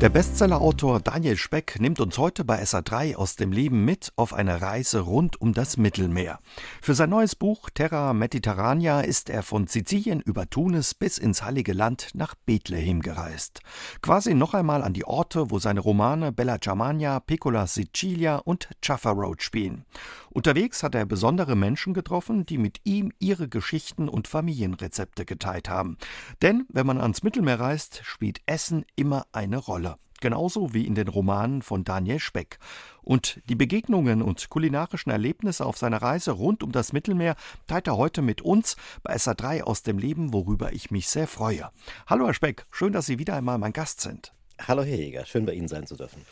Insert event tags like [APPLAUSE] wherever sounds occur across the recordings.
Der Bestsellerautor Daniel Speck nimmt uns heute bei SA3 aus dem Leben mit auf eine Reise rund um das Mittelmeer. Für sein neues Buch Terra Mediterranea ist er von Sizilien über Tunis bis ins Heilige Land nach Bethlehem gereist. Quasi noch einmal an die Orte, wo seine Romane Bella Germania, Piccola Sicilia und Jaffa Road spielen. Unterwegs hat er besondere Menschen getroffen, die mit ihm ihre Geschichten und Familienrezepte geteilt haben. Denn wenn man ans Mittelmeer reist, spielt Essen immer eine Rolle genauso wie in den Romanen von Daniel Speck. Und die Begegnungen und kulinarischen Erlebnisse auf seiner Reise rund um das Mittelmeer teilt er heute mit uns bei SA3 aus dem Leben, worüber ich mich sehr freue. Hallo Herr Speck, schön, dass Sie wieder einmal mein Gast sind. Hallo Herr Jäger, schön bei Ihnen sein zu dürfen.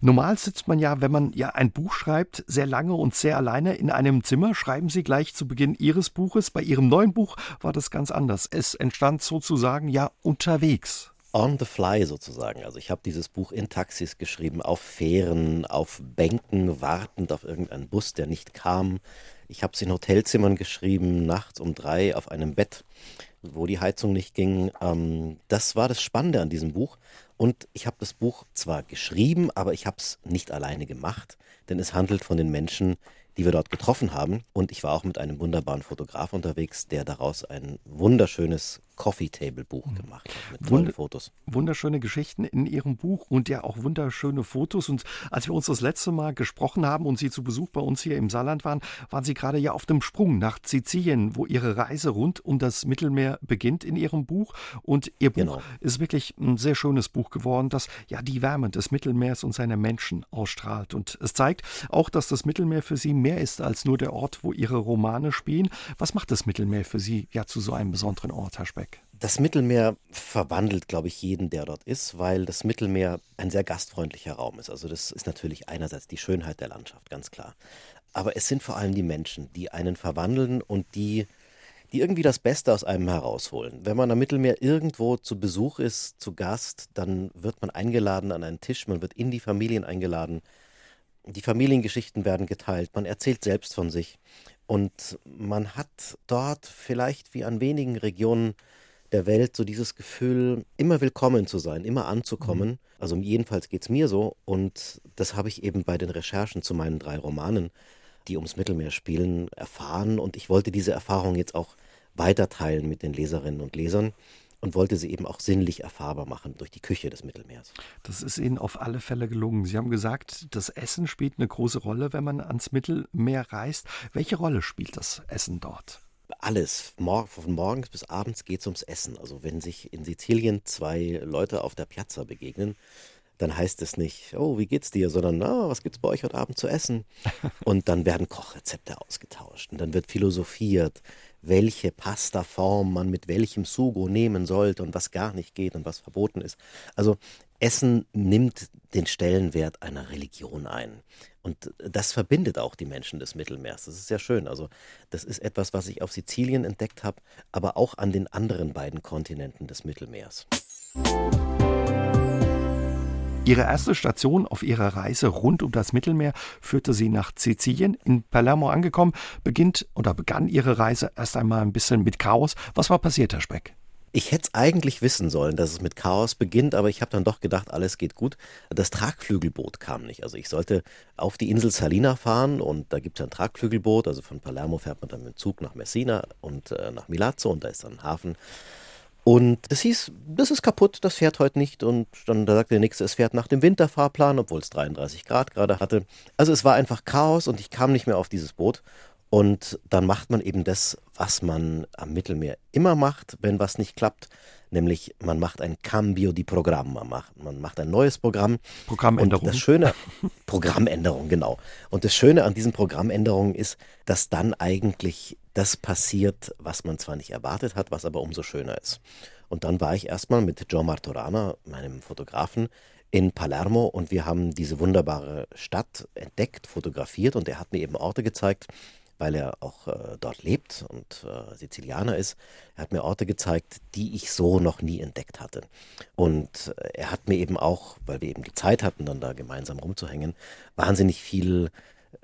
Normal sitzt man ja, wenn man ja ein Buch schreibt, sehr lange und sehr alleine in einem Zimmer. Schreiben Sie gleich zu Beginn Ihres Buches. Bei Ihrem neuen Buch war das ganz anders. Es entstand sozusagen ja unterwegs on the fly sozusagen. Also ich habe dieses Buch in Taxis geschrieben, auf Fähren, auf Bänken, wartend auf irgendeinen Bus, der nicht kam. Ich habe es in Hotelzimmern geschrieben, nachts um drei auf einem Bett, wo die Heizung nicht ging. Ähm, das war das Spannende an diesem Buch. Und ich habe das Buch zwar geschrieben, aber ich habe es nicht alleine gemacht, denn es handelt von den Menschen, die wir dort getroffen haben. Und ich war auch mit einem wunderbaren Fotograf unterwegs, der daraus ein wunderschönes Coffee Table Buch mhm. gemacht hat mit tollen Fotos. Wunderschöne Geschichten in Ihrem Buch und ja auch wunderschöne Fotos. Und als wir uns das letzte Mal gesprochen haben und Sie zu Besuch bei uns hier im Saarland waren, waren Sie gerade ja auf dem Sprung nach Sizilien, wo Ihre Reise rund um das Mittelmeer beginnt in Ihrem Buch. Und Ihr Buch genau. ist wirklich ein sehr schönes Buch geworden, das ja die Wärme des Mittelmeers und seiner Menschen ausstrahlt. Und es zeigt auch, dass das Mittelmeer für Sie mehr ist als nur der Ort, wo Ihre Romane spielen. Was macht das Mittelmeer für Sie ja zu so einem besonderen Ort, Herr Speck? Das Mittelmeer verwandelt, glaube ich, jeden, der dort ist, weil das Mittelmeer ein sehr gastfreundlicher Raum ist. Also das ist natürlich einerseits die Schönheit der Landschaft, ganz klar. Aber es sind vor allem die Menschen, die einen verwandeln und die, die irgendwie das Beste aus einem herausholen. Wenn man am Mittelmeer irgendwo zu Besuch ist, zu Gast, dann wird man eingeladen an einen Tisch, man wird in die Familien eingeladen. Die Familiengeschichten werden geteilt, man erzählt selbst von sich. Und man hat dort vielleicht wie an wenigen Regionen der Welt so dieses Gefühl, immer willkommen zu sein, immer anzukommen. Mhm. Also jedenfalls geht es mir so. Und das habe ich eben bei den Recherchen zu meinen drei Romanen, die ums Mittelmeer spielen, erfahren. Und ich wollte diese Erfahrung jetzt auch weiterteilen mit den Leserinnen und Lesern und wollte sie eben auch sinnlich erfahrbar machen durch die Küche des Mittelmeers. Das ist Ihnen auf alle Fälle gelungen. Sie haben gesagt, das Essen spielt eine große Rolle, wenn man ans Mittelmeer reist. Welche Rolle spielt das Essen dort? alles. von morgens bis abends geht es ums Essen. Also wenn sich in Sizilien zwei Leute auf der Piazza begegnen, dann heißt es nicht, oh, wie geht's dir, sondern, ah, was gibt's bei euch heute Abend zu essen? [LAUGHS] Und dann werden Kochrezepte ausgetauscht und dann wird philosophiert, welche Pastaform man mit welchem Sugo nehmen sollte und was gar nicht geht und was verboten ist. Also Essen nimmt den Stellenwert einer Religion ein. Und das verbindet auch die Menschen des Mittelmeers. Das ist sehr schön. Also das ist etwas, was ich auf Sizilien entdeckt habe, aber auch an den anderen beiden Kontinenten des Mittelmeers. Ihre erste Station auf ihrer Reise rund um das Mittelmeer führte sie nach Sizilien. In Palermo angekommen, beginnt oder begann ihre Reise erst einmal ein bisschen mit Chaos. Was war passiert, Herr Speck? Ich hätte es eigentlich wissen sollen, dass es mit Chaos beginnt, aber ich habe dann doch gedacht, alles geht gut. Das Tragflügelboot kam nicht. Also ich sollte auf die Insel Salina fahren und da gibt es ein Tragflügelboot. Also von Palermo fährt man dann mit dem Zug nach Messina und äh, nach Milazzo und da ist dann ein Hafen. Und das hieß, das ist kaputt, das fährt heute nicht. Und dann da sagte der Nächste, es fährt nach dem Winterfahrplan, obwohl es 33 Grad gerade hatte. Also es war einfach Chaos und ich kam nicht mehr auf dieses Boot. Und dann macht man eben das, was man am Mittelmeer immer macht, wenn was nicht klappt, nämlich man macht ein Cambio di Programma, man macht, man macht ein neues Programm. Programmänderung. Und das Schöne, [LAUGHS] Programmänderung, genau. Und das Schöne an diesen Programmänderungen ist, dass dann eigentlich das passiert, was man zwar nicht erwartet hat, was aber umso schöner ist. Und dann war ich erstmal mit Joe Martorana, meinem Fotografen, in Palermo und wir haben diese wunderbare Stadt entdeckt, fotografiert und er hat mir eben Orte gezeigt, weil er auch äh, dort lebt und äh, Sizilianer ist. Er hat mir Orte gezeigt, die ich so noch nie entdeckt hatte. Und äh, er hat mir eben auch, weil wir eben die Zeit hatten, dann da gemeinsam rumzuhängen, wahnsinnig viel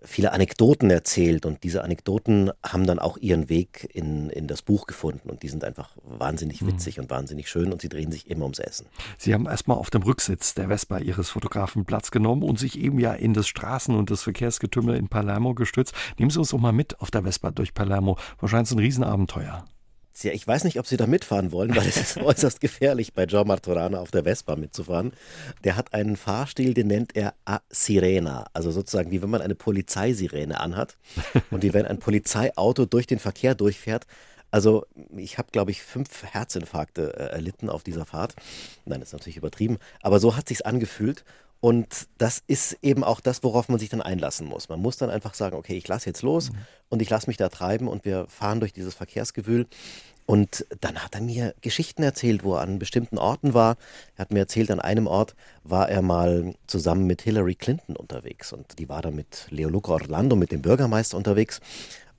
viele Anekdoten erzählt und diese Anekdoten haben dann auch ihren Weg in, in das Buch gefunden und die sind einfach wahnsinnig mhm. witzig mhm. und wahnsinnig schön und sie drehen sich immer ums Essen. Sie haben erstmal auf dem Rücksitz der Vespa Ihres Fotografen Platz genommen und sich eben ja in das Straßen- und das Verkehrsgetümmel in Palermo gestützt. Nehmen Sie uns doch mal mit auf der Vespa durch Palermo. Wahrscheinlich ein Riesenabenteuer. Ja, ich weiß nicht, ob Sie da mitfahren wollen, weil es ist [LAUGHS] äußerst gefährlich, bei Joe Martorana auf der Vespa mitzufahren. Der hat einen Fahrstil, den nennt er A Sirena. Also sozusagen wie wenn man eine Polizeisirene anhat und wie wenn ein Polizeiauto durch den Verkehr durchfährt. Also ich habe, glaube ich, fünf Herzinfarkte äh, erlitten auf dieser Fahrt. Nein, das ist natürlich übertrieben. Aber so hat sich's angefühlt. Und das ist eben auch das, worauf man sich dann einlassen muss. Man muss dann einfach sagen, okay, ich lasse jetzt los mhm. und ich lasse mich da treiben und wir fahren durch dieses Verkehrsgewühl. Und dann hat er mir Geschichten erzählt, wo er an bestimmten Orten war. Er hat mir erzählt, an einem Ort war er mal zusammen mit Hillary Clinton unterwegs. Und die war da mit Leo Luca Orlando, mit dem Bürgermeister unterwegs.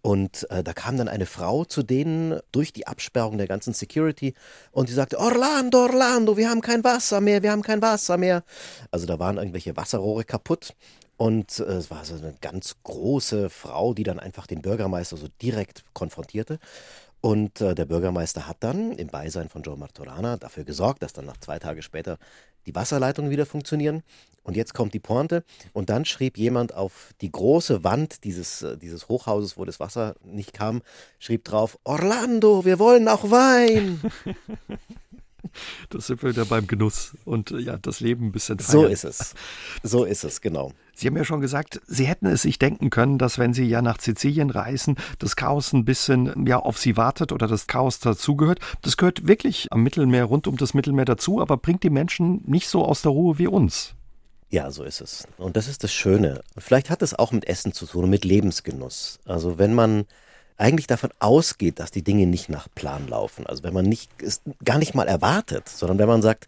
Und äh, da kam dann eine Frau zu denen durch die Absperrung der ganzen Security und die sagte, Orlando, Orlando, wir haben kein Wasser mehr, wir haben kein Wasser mehr. Also da waren irgendwelche Wasserrohre kaputt. Und äh, es war so eine ganz große Frau, die dann einfach den Bürgermeister so direkt konfrontierte. Und äh, der Bürgermeister hat dann im Beisein von Joe Martorana dafür gesorgt, dass dann nach zwei Tage später die Wasserleitungen wieder funktionieren. Und jetzt kommt die Pointe. Und dann schrieb jemand auf die große Wand dieses, äh, dieses Hochhauses, wo das Wasser nicht kam, schrieb drauf, Orlando, wir wollen auch Wein. [LAUGHS] [LAUGHS] Das sind wir wieder beim Genuss und äh, ja, das Leben ein bisschen feiern. So ist es. So ist es, genau. Sie haben ja schon gesagt, Sie hätten es sich denken können, dass wenn Sie ja nach Sizilien reisen, das Chaos ein bisschen ja auf Sie wartet oder das Chaos dazugehört. Das gehört wirklich am Mittelmeer, rund um das Mittelmeer dazu, aber bringt die Menschen nicht so aus der Ruhe wie uns. Ja, so ist es. Und das ist das Schöne. Vielleicht hat es auch mit Essen zu tun und mit Lebensgenuss. Also wenn man eigentlich davon ausgeht, dass die Dinge nicht nach Plan laufen. Also wenn man nicht, es gar nicht mal erwartet, sondern wenn man sagt,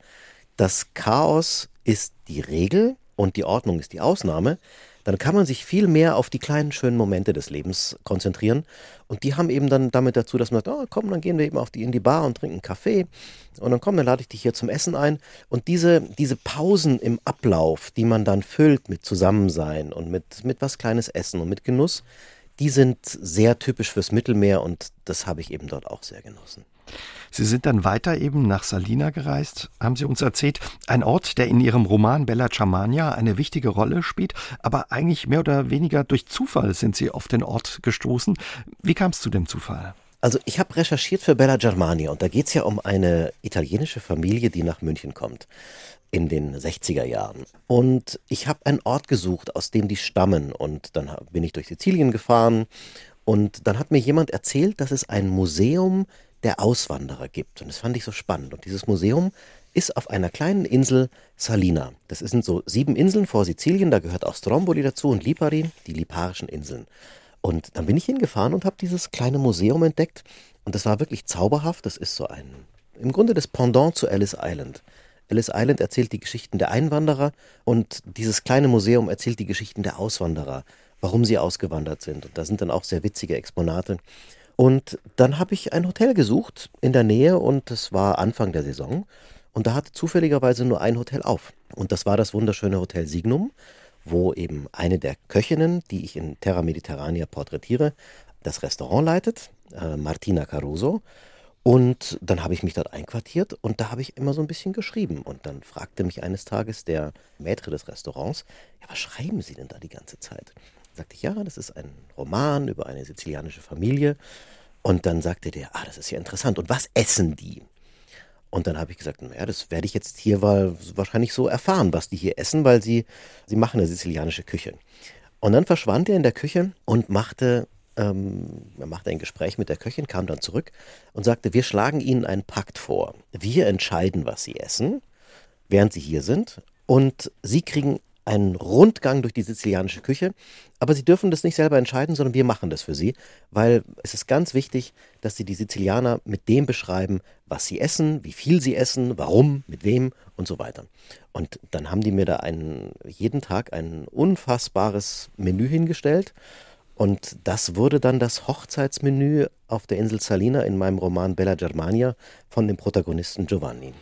das Chaos ist die Regel und die Ordnung ist die Ausnahme, dann kann man sich viel mehr auf die kleinen schönen Momente des Lebens konzentrieren. Und die haben eben dann damit dazu, dass man sagt, oh, komm, dann gehen wir eben auf die, in die Bar und trinken Kaffee. Und dann komm, dann lade ich dich hier zum Essen ein. Und diese, diese Pausen im Ablauf, die man dann füllt mit Zusammensein und mit, mit was kleines Essen und mit Genuss, die sind sehr typisch fürs Mittelmeer und das habe ich eben dort auch sehr genossen. Sie sind dann weiter eben nach Salina gereist, haben Sie uns erzählt. Ein Ort, der in Ihrem Roman Bella Ciamania eine wichtige Rolle spielt, aber eigentlich mehr oder weniger durch Zufall sind Sie auf den Ort gestoßen. Wie kam es zu dem Zufall? Also ich habe recherchiert für Bella Germania und da geht es ja um eine italienische Familie, die nach München kommt in den 60er Jahren. Und ich habe einen Ort gesucht, aus dem die stammen. Und dann bin ich durch Sizilien gefahren. Und dann hat mir jemand erzählt, dass es ein Museum der Auswanderer gibt. Und das fand ich so spannend. Und dieses Museum ist auf einer kleinen Insel Salina. Das sind so sieben Inseln vor Sizilien. Da gehört auch Stromboli dazu und Lipari, die Liparischen Inseln. Und dann bin ich hingefahren und habe dieses kleine Museum entdeckt. Und das war wirklich zauberhaft. Das ist so ein, im Grunde das Pendant zu Ellis Island. Ellis Island erzählt die Geschichten der Einwanderer und dieses kleine Museum erzählt die Geschichten der Auswanderer, warum sie ausgewandert sind. Und da sind dann auch sehr witzige Exponate. Und dann habe ich ein Hotel gesucht in der Nähe und es war Anfang der Saison. Und da hatte zufälligerweise nur ein Hotel auf. Und das war das wunderschöne Hotel Signum, wo eben eine der Köchinnen, die ich in Terra Mediterranea porträtiere, das Restaurant leitet, äh, Martina Caruso. Und dann habe ich mich dort einquartiert und da habe ich immer so ein bisschen geschrieben. Und dann fragte mich eines Tages der Maître des Restaurants, ja, was schreiben Sie denn da die ganze Zeit? Sagte ich, ja, das ist ein Roman über eine sizilianische Familie. Und dann sagte der, ah, das ist ja interessant. Und was essen die? Und dann habe ich gesagt, naja, das werde ich jetzt hier wahrscheinlich so erfahren, was die hier essen, weil sie, sie machen eine sizilianische Küche. Und dann verschwand er in der Küche und machte ähm, er machte ein Gespräch mit der Köchin, kam dann zurück und sagte, wir schlagen Ihnen einen Pakt vor. Wir entscheiden, was Sie essen, während Sie hier sind. Und Sie kriegen einen Rundgang durch die sizilianische Küche, aber Sie dürfen das nicht selber entscheiden, sondern wir machen das für Sie, weil es ist ganz wichtig, dass Sie die Sizilianer mit dem beschreiben, was sie essen, wie viel sie essen, warum, mit wem und so weiter. Und dann haben die mir da einen, jeden Tag ein unfassbares Menü hingestellt und das wurde dann das Hochzeitsmenü auf der Insel Salina in meinem Roman Bella Germania von dem Protagonisten Giovanni.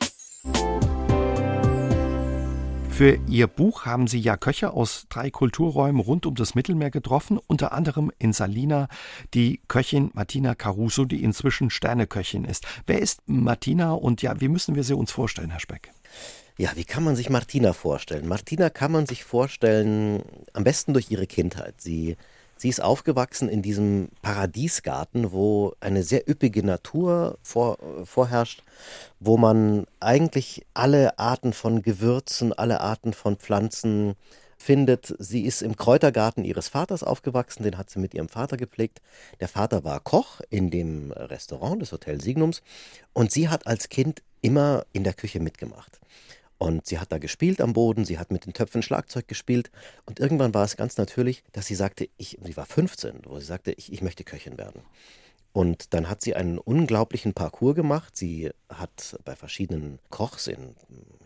Für Ihr Buch haben Sie ja Köche aus drei Kulturräumen rund um das Mittelmeer getroffen, unter anderem in Salina die Köchin Martina Caruso, die inzwischen Sterneköchin ist. Wer ist Martina und ja, wie müssen wir sie uns vorstellen, Herr Speck? Ja, wie kann man sich Martina vorstellen? Martina kann man sich vorstellen, am besten durch ihre Kindheit. Sie Sie ist aufgewachsen in diesem Paradiesgarten, wo eine sehr üppige Natur vor, vorherrscht, wo man eigentlich alle Arten von Gewürzen, alle Arten von Pflanzen findet. Sie ist im Kräutergarten ihres Vaters aufgewachsen, den hat sie mit ihrem Vater gepflegt. Der Vater war Koch in dem Restaurant des Hotel Signums und sie hat als Kind immer in der Küche mitgemacht. Und sie hat da gespielt am Boden, sie hat mit den Töpfen Schlagzeug gespielt. Und irgendwann war es ganz natürlich, dass sie sagte, ich, sie war 15, wo sie sagte, ich, ich möchte Köchin werden. Und dann hat sie einen unglaublichen Parcours gemacht. Sie hat bei verschiedenen Kochs in,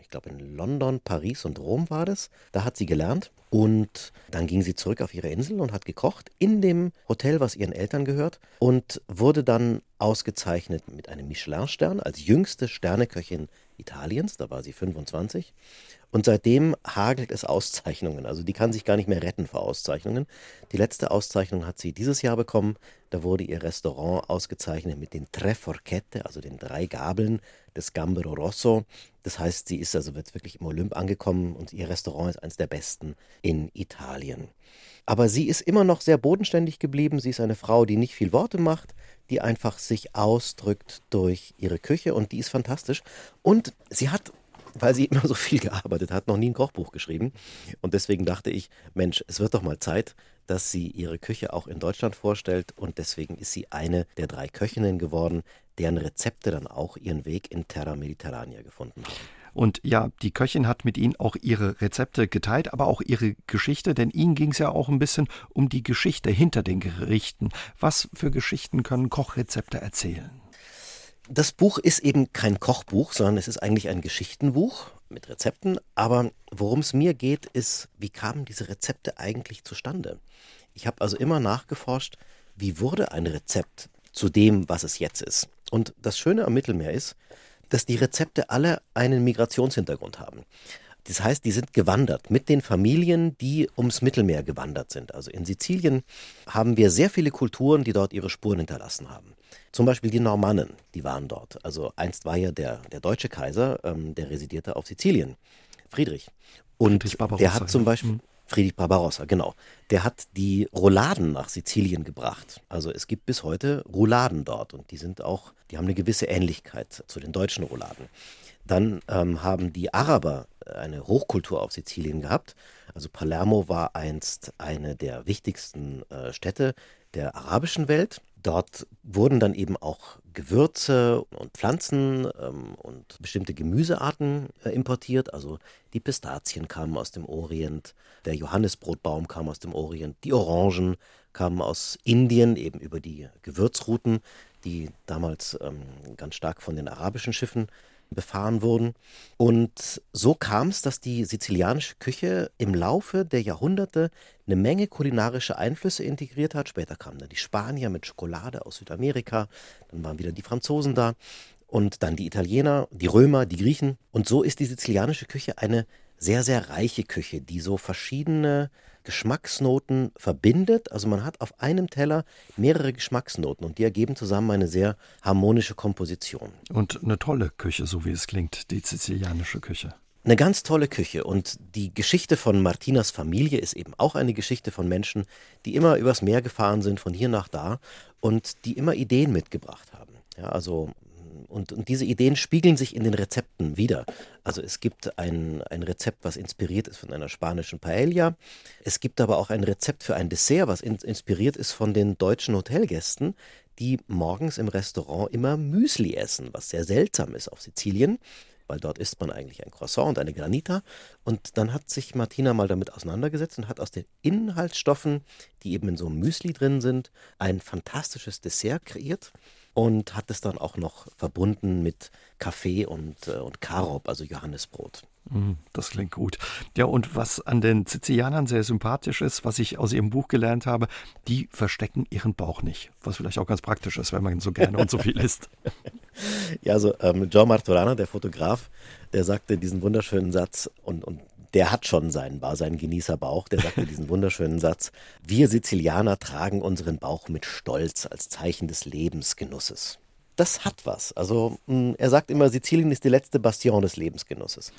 ich glaube in London, Paris und Rom war das, da hat sie gelernt. Und dann ging sie zurück auf ihre Insel und hat gekocht in dem Hotel, was ihren Eltern gehört. Und wurde dann ausgezeichnet mit einem Michelin-Stern als jüngste Sterneköchin Italiens. Da war sie 25. Und seitdem hagelt es Auszeichnungen. Also die kann sich gar nicht mehr retten vor Auszeichnungen. Die letzte Auszeichnung hat sie dieses Jahr bekommen. Da wurde ihr Restaurant ausgezeichnet mit den Tre Forchette, also den drei Gabeln des Gambero Rosso. Das heißt, sie ist also jetzt wirklich im Olymp angekommen und ihr Restaurant ist eines der besten in Italien. Aber sie ist immer noch sehr bodenständig geblieben. Sie ist eine Frau, die nicht viel Worte macht, die einfach sich ausdrückt durch ihre Küche und die ist fantastisch. Und sie hat weil sie immer so viel gearbeitet hat, noch nie ein Kochbuch geschrieben. Und deswegen dachte ich, Mensch, es wird doch mal Zeit, dass sie ihre Küche auch in Deutschland vorstellt. Und deswegen ist sie eine der drei Köchinnen geworden, deren Rezepte dann auch ihren Weg in Terra Mediterrania gefunden haben. Und ja, die Köchin hat mit Ihnen auch ihre Rezepte geteilt, aber auch ihre Geschichte, denn Ihnen ging es ja auch ein bisschen um die Geschichte hinter den Gerichten. Was für Geschichten können Kochrezepte erzählen? Das Buch ist eben kein Kochbuch, sondern es ist eigentlich ein Geschichtenbuch mit Rezepten. Aber worum es mir geht, ist, wie kamen diese Rezepte eigentlich zustande? Ich habe also immer nachgeforscht, wie wurde ein Rezept zu dem, was es jetzt ist. Und das Schöne am Mittelmeer ist, dass die Rezepte alle einen Migrationshintergrund haben. Das heißt, die sind gewandert mit den Familien, die ums Mittelmeer gewandert sind. Also in Sizilien haben wir sehr viele Kulturen, die dort ihre Spuren hinterlassen haben. Zum Beispiel die Normannen, die waren dort. Also einst war ja der, der deutsche Kaiser, ähm, der residierte auf Sizilien, Friedrich. Und Friedrich der hat zum Beispiel, mhm. Friedrich Barbarossa, genau. Der hat die Rouladen nach Sizilien gebracht. Also es gibt bis heute Rouladen dort und die sind auch, die haben eine gewisse Ähnlichkeit zu den deutschen Rouladen. Dann ähm, haben die Araber eine Hochkultur auf Sizilien gehabt. Also Palermo war einst eine der wichtigsten äh, Städte der arabischen Welt. Dort wurden dann eben auch Gewürze und Pflanzen ähm, und bestimmte Gemüsearten äh, importiert. Also die Pistazien kamen aus dem Orient, der Johannisbrotbaum kam aus dem Orient, die Orangen kamen aus Indien, eben über die Gewürzrouten, die damals ähm, ganz stark von den arabischen Schiffen befahren wurden. Und so kam es, dass die sizilianische Küche im Laufe der Jahrhunderte eine Menge kulinarische Einflüsse integriert hat. Später kamen dann die Spanier mit Schokolade aus Südamerika, dann waren wieder die Franzosen da und dann die Italiener, die Römer, die Griechen. Und so ist die sizilianische Küche eine sehr, sehr reiche Küche, die so verschiedene Geschmacksnoten verbindet. Also man hat auf einem Teller mehrere Geschmacksnoten und die ergeben zusammen eine sehr harmonische Komposition. Und eine tolle Küche, so wie es klingt, die sizilianische Küche. Eine ganz tolle Küche und die Geschichte von Martinas Familie ist eben auch eine Geschichte von Menschen, die immer übers Meer gefahren sind, von hier nach da und die immer Ideen mitgebracht haben. Ja, also und, und diese Ideen spiegeln sich in den Rezepten wieder. Also es gibt ein, ein Rezept, was inspiriert ist von einer spanischen Paella. Es gibt aber auch ein Rezept für ein Dessert, was in, inspiriert ist von den deutschen Hotelgästen, die morgens im Restaurant immer Müsli essen, was sehr seltsam ist auf Sizilien weil dort isst man eigentlich ein Croissant und eine Granita. Und dann hat sich Martina mal damit auseinandergesetzt und hat aus den Inhaltsstoffen, die eben in so einem Müsli drin sind, ein fantastisches Dessert kreiert und hat es dann auch noch verbunden mit Kaffee und, äh, und Karob, also Johannesbrot. Mm, das klingt gut. Ja, und was an den Sizilianern sehr sympathisch ist, was ich aus ihrem Buch gelernt habe, die verstecken ihren Bauch nicht. Was vielleicht auch ganz praktisch ist, wenn man so gerne und so viel isst. [LAUGHS] [LAUGHS] Ja, also ähm, John Martorana, der Fotograf, der sagte diesen wunderschönen Satz und, und der hat schon seinen, seinen Genießerbauch. Der sagte diesen wunderschönen Satz: Wir Sizilianer tragen unseren Bauch mit Stolz als Zeichen des Lebensgenusses. Das hat was. Also hm, er sagt immer, Sizilien ist die letzte Bastion des Lebensgenusses.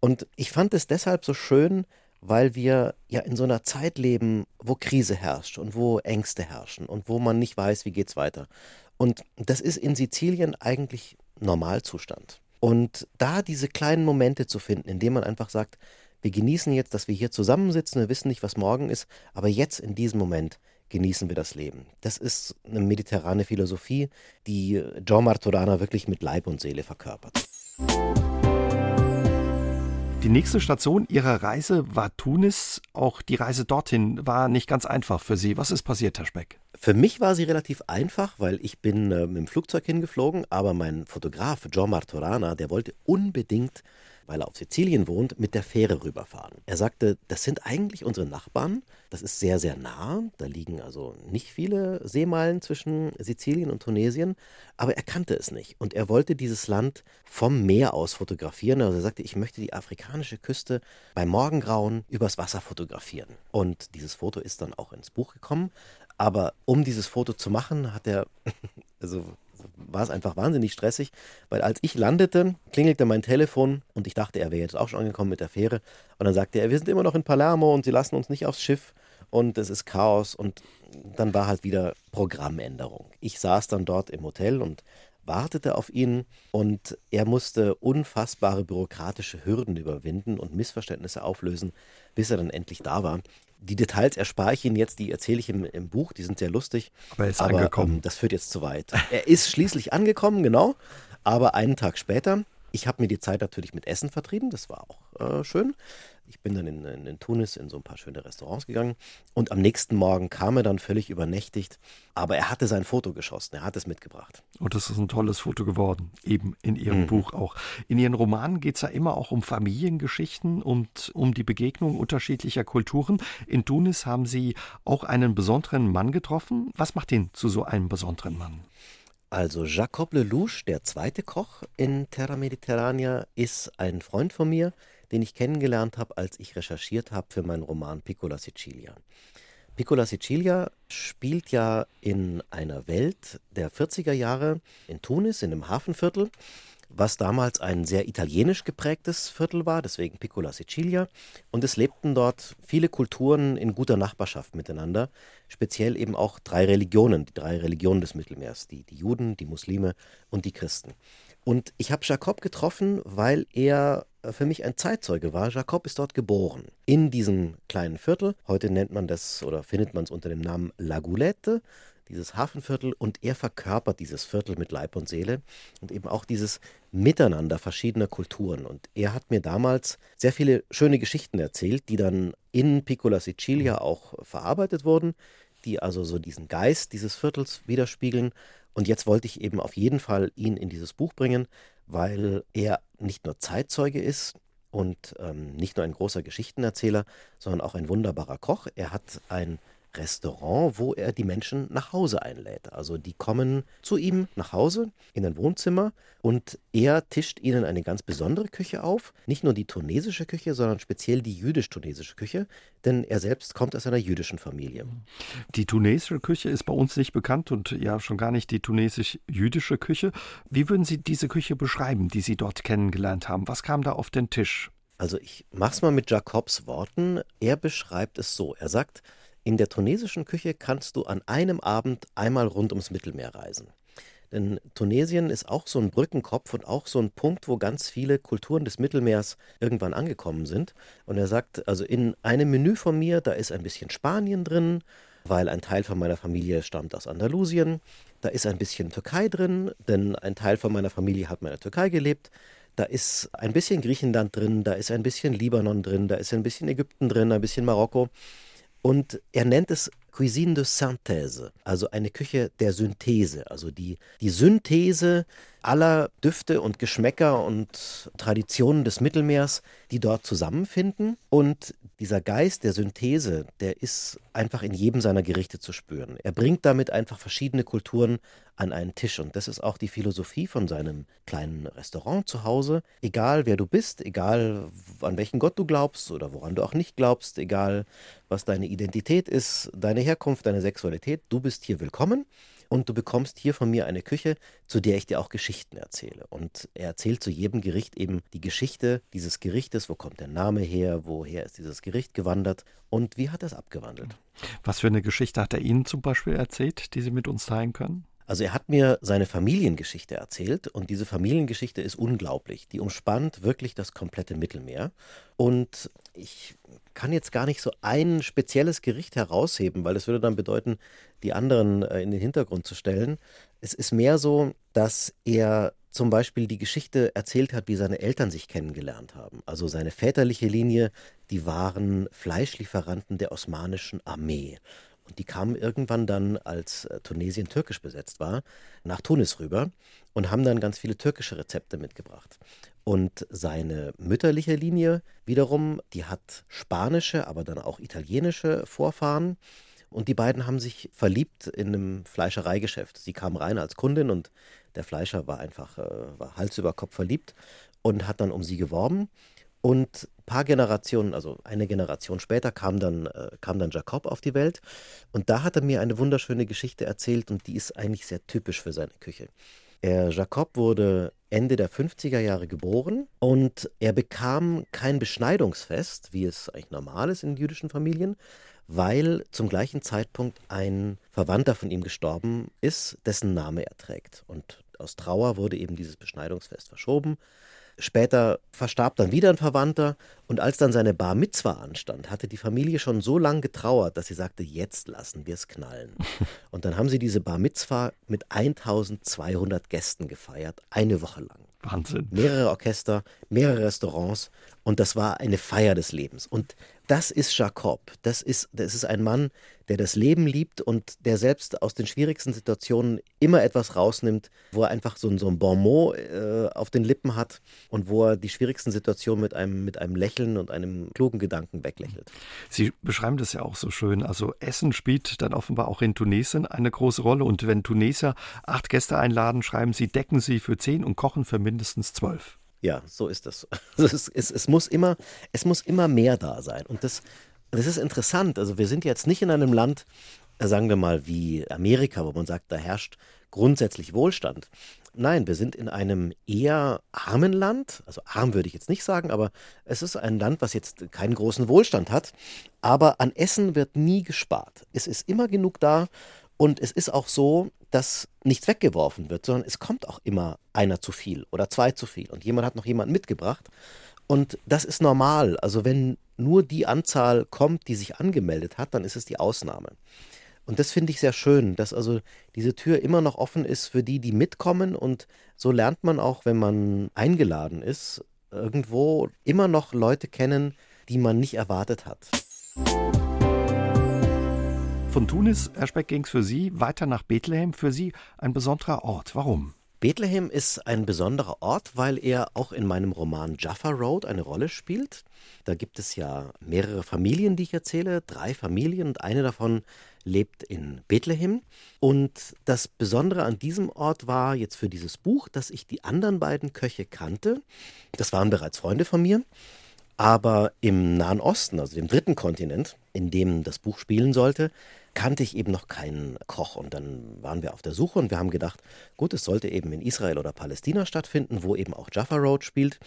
Und ich fand es deshalb so schön, weil wir ja in so einer Zeit leben, wo Krise herrscht und wo Ängste herrschen und wo man nicht weiß, wie geht's weiter. Und das ist in Sizilien eigentlich Normalzustand. Und da diese kleinen Momente zu finden, in denen man einfach sagt, wir genießen jetzt, dass wir hier zusammensitzen, wir wissen nicht, was morgen ist, aber jetzt in diesem Moment genießen wir das Leben. Das ist eine mediterrane Philosophie, die John Martorana wirklich mit Leib und Seele verkörpert. Die nächste Station Ihrer Reise war Tunis. Auch die Reise dorthin war nicht ganz einfach für Sie. Was ist passiert, Herr Speck? Für mich war sie relativ einfach, weil ich bin äh, mit dem Flugzeug hingeflogen, aber mein Fotograf John Martorana, der wollte unbedingt weil er auf Sizilien wohnt, mit der Fähre rüberfahren. Er sagte, das sind eigentlich unsere Nachbarn. Das ist sehr, sehr nah. Da liegen also nicht viele Seemeilen zwischen Sizilien und Tunesien. Aber er kannte es nicht. Und er wollte dieses Land vom Meer aus fotografieren. Also er sagte, ich möchte die afrikanische Küste beim Morgengrauen übers Wasser fotografieren. Und dieses Foto ist dann auch ins Buch gekommen. Aber um dieses Foto zu machen, hat er, [LAUGHS] also war es einfach wahnsinnig stressig, weil als ich landete, klingelte mein Telefon und ich dachte, er wäre jetzt auch schon angekommen mit der Fähre. Und dann sagte er, wir sind immer noch in Palermo und sie lassen uns nicht aufs Schiff und es ist Chaos. Und dann war halt wieder Programmänderung. Ich saß dann dort im Hotel und wartete auf ihn und er musste unfassbare bürokratische Hürden überwinden und Missverständnisse auflösen, bis er dann endlich da war. Die Details erspare ich Ihnen jetzt, die erzähle ich im, im Buch, die sind sehr lustig. Aber er ist aber, angekommen. Ähm, das führt jetzt zu weit. Er ist schließlich angekommen, genau, aber einen Tag später. Ich habe mir die Zeit natürlich mit Essen vertrieben, das war auch äh, schön. Ich bin dann in, in, in, Tunis in so ein paar schöne Restaurants gegangen und am nächsten Morgen kam er dann völlig übernächtigt, aber er hatte sein Foto geschossen, er hat es mitgebracht. Und das ist ein tolles Foto geworden, eben in Ihrem mhm. Buch auch. In Ihren Romanen geht es ja immer auch um Familiengeschichten und um die Begegnung unterschiedlicher Kulturen. In Tunis haben Sie auch einen besonderen Mann getroffen. Was macht ihn zu so einem besonderen Mann? Also Jacob Lelouch, der zweite Koch in Terra Mediterranea, ist ein Freund von mir, den ich kennengelernt habe, als ich recherchiert habe für meinen Roman Piccola Sicilia. Piccola Sicilia spielt ja in einer Welt der 40er Jahre in Tunis, in einem Hafenviertel, was damals ein sehr italienisch geprägtes Viertel war, deswegen Piccola Sicilia. Und es lebten dort viele Kulturen in guter Nachbarschaft miteinander, speziell eben auch drei Religionen, die drei Religionen des Mittelmeers, die, die Juden, die Muslime und die Christen. Und ich habe Jacob getroffen, weil er für mich ein Zeitzeuge war. Jacob ist dort geboren, in diesem kleinen Viertel. Heute nennt man das oder findet man es unter dem Namen La Goulette, dieses Hafenviertel. Und er verkörpert dieses Viertel mit Leib und Seele und eben auch dieses Miteinander verschiedener Kulturen. Und er hat mir damals sehr viele schöne Geschichten erzählt, die dann in Piccola Sicilia auch verarbeitet wurden, die also so diesen Geist dieses Viertels widerspiegeln und jetzt wollte ich eben auf jeden Fall ihn in dieses Buch bringen, weil er nicht nur Zeitzeuge ist und ähm, nicht nur ein großer Geschichtenerzähler, sondern auch ein wunderbarer Koch. Er hat ein Restaurant, wo er die Menschen nach Hause einlädt. Also die kommen zu ihm nach Hause in ein Wohnzimmer und er tischt ihnen eine ganz besondere Küche auf. Nicht nur die tunesische Küche, sondern speziell die jüdisch-tunesische Küche, denn er selbst kommt aus einer jüdischen Familie. Die tunesische Küche ist bei uns nicht bekannt und ja schon gar nicht die tunesisch-jüdische Küche. Wie würden Sie diese Küche beschreiben, die Sie dort kennengelernt haben? Was kam da auf den Tisch? Also ich mach's mal mit Jacobs Worten. Er beschreibt es so. Er sagt, in der tunesischen Küche kannst du an einem Abend einmal rund ums Mittelmeer reisen. Denn Tunesien ist auch so ein Brückenkopf und auch so ein Punkt, wo ganz viele Kulturen des Mittelmeers irgendwann angekommen sind. Und er sagt, also in einem Menü von mir, da ist ein bisschen Spanien drin, weil ein Teil von meiner Familie stammt aus Andalusien. Da ist ein bisschen Türkei drin, denn ein Teil von meiner Familie hat in der Türkei gelebt. Da ist ein bisschen Griechenland drin, da ist ein bisschen Libanon drin, da ist ein bisschen Ägypten drin, ein bisschen Marokko. Und er nennt es Cuisine de Synthèse, also eine Küche der Synthese, also die, die Synthese aller Düfte und Geschmäcker und Traditionen des Mittelmeers, die dort zusammenfinden. Und dieser Geist der Synthese, der ist einfach in jedem seiner Gerichte zu spüren. Er bringt damit einfach verschiedene Kulturen an einen Tisch. Und das ist auch die Philosophie von seinem kleinen Restaurant zu Hause. Egal wer du bist, egal an welchen Gott du glaubst oder woran du auch nicht glaubst, egal was deine Identität ist, deine Herkunft, deine Sexualität, du bist hier willkommen und du bekommst hier von mir eine Küche, zu der ich dir auch Geschichten erzähle. Und er erzählt zu jedem Gericht eben die Geschichte dieses Gerichtes, wo kommt der Name her, woher ist dieses Gericht gewandert und wie hat er es abgewandelt. Was für eine Geschichte hat er Ihnen zum Beispiel erzählt, die Sie mit uns teilen können? Also er hat mir seine Familiengeschichte erzählt und diese Familiengeschichte ist unglaublich. Die umspannt wirklich das komplette Mittelmeer. Und ich kann jetzt gar nicht so ein spezielles Gericht herausheben, weil es würde dann bedeuten, die anderen äh, in den Hintergrund zu stellen. Es ist mehr so, dass er zum Beispiel die Geschichte erzählt hat, wie seine Eltern sich kennengelernt haben. Also seine väterliche Linie, die waren Fleischlieferanten der osmanischen Armee. Und die kamen irgendwann dann, als äh, Tunesien türkisch besetzt war, nach Tunis rüber und haben dann ganz viele türkische Rezepte mitgebracht. Und seine mütterliche Linie wiederum, die hat spanische, aber dann auch italienische Vorfahren. Und die beiden haben sich verliebt in einem Fleischereigeschäft. Sie kam rein als Kundin und der Fleischer war einfach äh, war Hals über Kopf verliebt und hat dann um sie geworben. Und ein paar Generationen, also eine Generation später, kam dann, äh, kam dann Jacob auf die Welt. Und da hat er mir eine wunderschöne Geschichte erzählt und die ist eigentlich sehr typisch für seine Küche. Er, Jacob wurde Ende der 50er Jahre geboren und er bekam kein Beschneidungsfest, wie es eigentlich normal ist in jüdischen Familien, weil zum gleichen Zeitpunkt ein Verwandter von ihm gestorben ist, dessen Name er trägt. Und aus Trauer wurde eben dieses Beschneidungsfest verschoben. Später verstarb dann wieder ein Verwandter und als dann seine Bar Mitzwa anstand, hatte die Familie schon so lange getrauert, dass sie sagte, jetzt lassen wir es knallen. [LAUGHS] Und dann haben sie diese Bar Mitzwa mit 1200 Gästen gefeiert, eine Woche lang. Wahnsinn. Mehrere Orchester, mehrere Restaurants und das war eine Feier des Lebens. Und das ist Jacob. Das ist, das ist ein Mann, der das Leben liebt und der selbst aus den schwierigsten Situationen immer etwas rausnimmt, wo er einfach so, so ein Bonmot äh, auf den Lippen hat und wo er die schwierigsten Situationen mit einem, mit einem Lächeln und einem klugen Gedanken weglächelt. Sie beschreiben das ja auch so schön. Also Essen spielt dann offenbar auch in Tunesien eine große Rolle. Und wenn Tunesier acht Gäste einladen, schreiben sie, decken sie für zehn und kochen für mindestens zwölf. Ja, so ist das. Also [LAUGHS] es, es, es, muss immer, es muss immer mehr da sein. Und das, das ist interessant. Also wir sind jetzt nicht in einem Land, äh, sagen wir mal, wie Amerika, wo man sagt, da herrscht grundsätzlich Wohlstand. Nein, wir sind in einem eher armen Land. Also arm würde ich jetzt nicht sagen, aber es ist ein Land, was jetzt keinen großen Wohlstand hat. Aber an Essen wird nie gespart. Es ist immer genug da. Und es ist auch so, dass nichts weggeworfen wird, sondern es kommt auch immer einer zu viel oder zwei zu viel. Und jemand hat noch jemanden mitgebracht. Und das ist normal. Also wenn nur die Anzahl kommt, die sich angemeldet hat, dann ist es die Ausnahme. Und das finde ich sehr schön, dass also diese Tür immer noch offen ist für die, die mitkommen. Und so lernt man auch, wenn man eingeladen ist, irgendwo immer noch Leute kennen, die man nicht erwartet hat. Von Tunis, Herr Speck, ging es für Sie weiter nach Bethlehem. Für Sie ein besonderer Ort. Warum? Bethlehem ist ein besonderer Ort, weil er auch in meinem Roman Jaffa Road eine Rolle spielt. Da gibt es ja mehrere Familien, die ich erzähle, drei Familien und eine davon lebt in Bethlehem. Und das Besondere an diesem Ort war jetzt für dieses Buch, dass ich die anderen beiden Köche kannte. Das waren bereits Freunde von mir. Aber im Nahen Osten, also dem dritten Kontinent, in dem das Buch spielen sollte, kannte ich eben noch keinen Koch. Und dann waren wir auf der Suche und wir haben gedacht, gut, es sollte eben in Israel oder Palästina stattfinden, wo eben auch Jaffa Road spielt.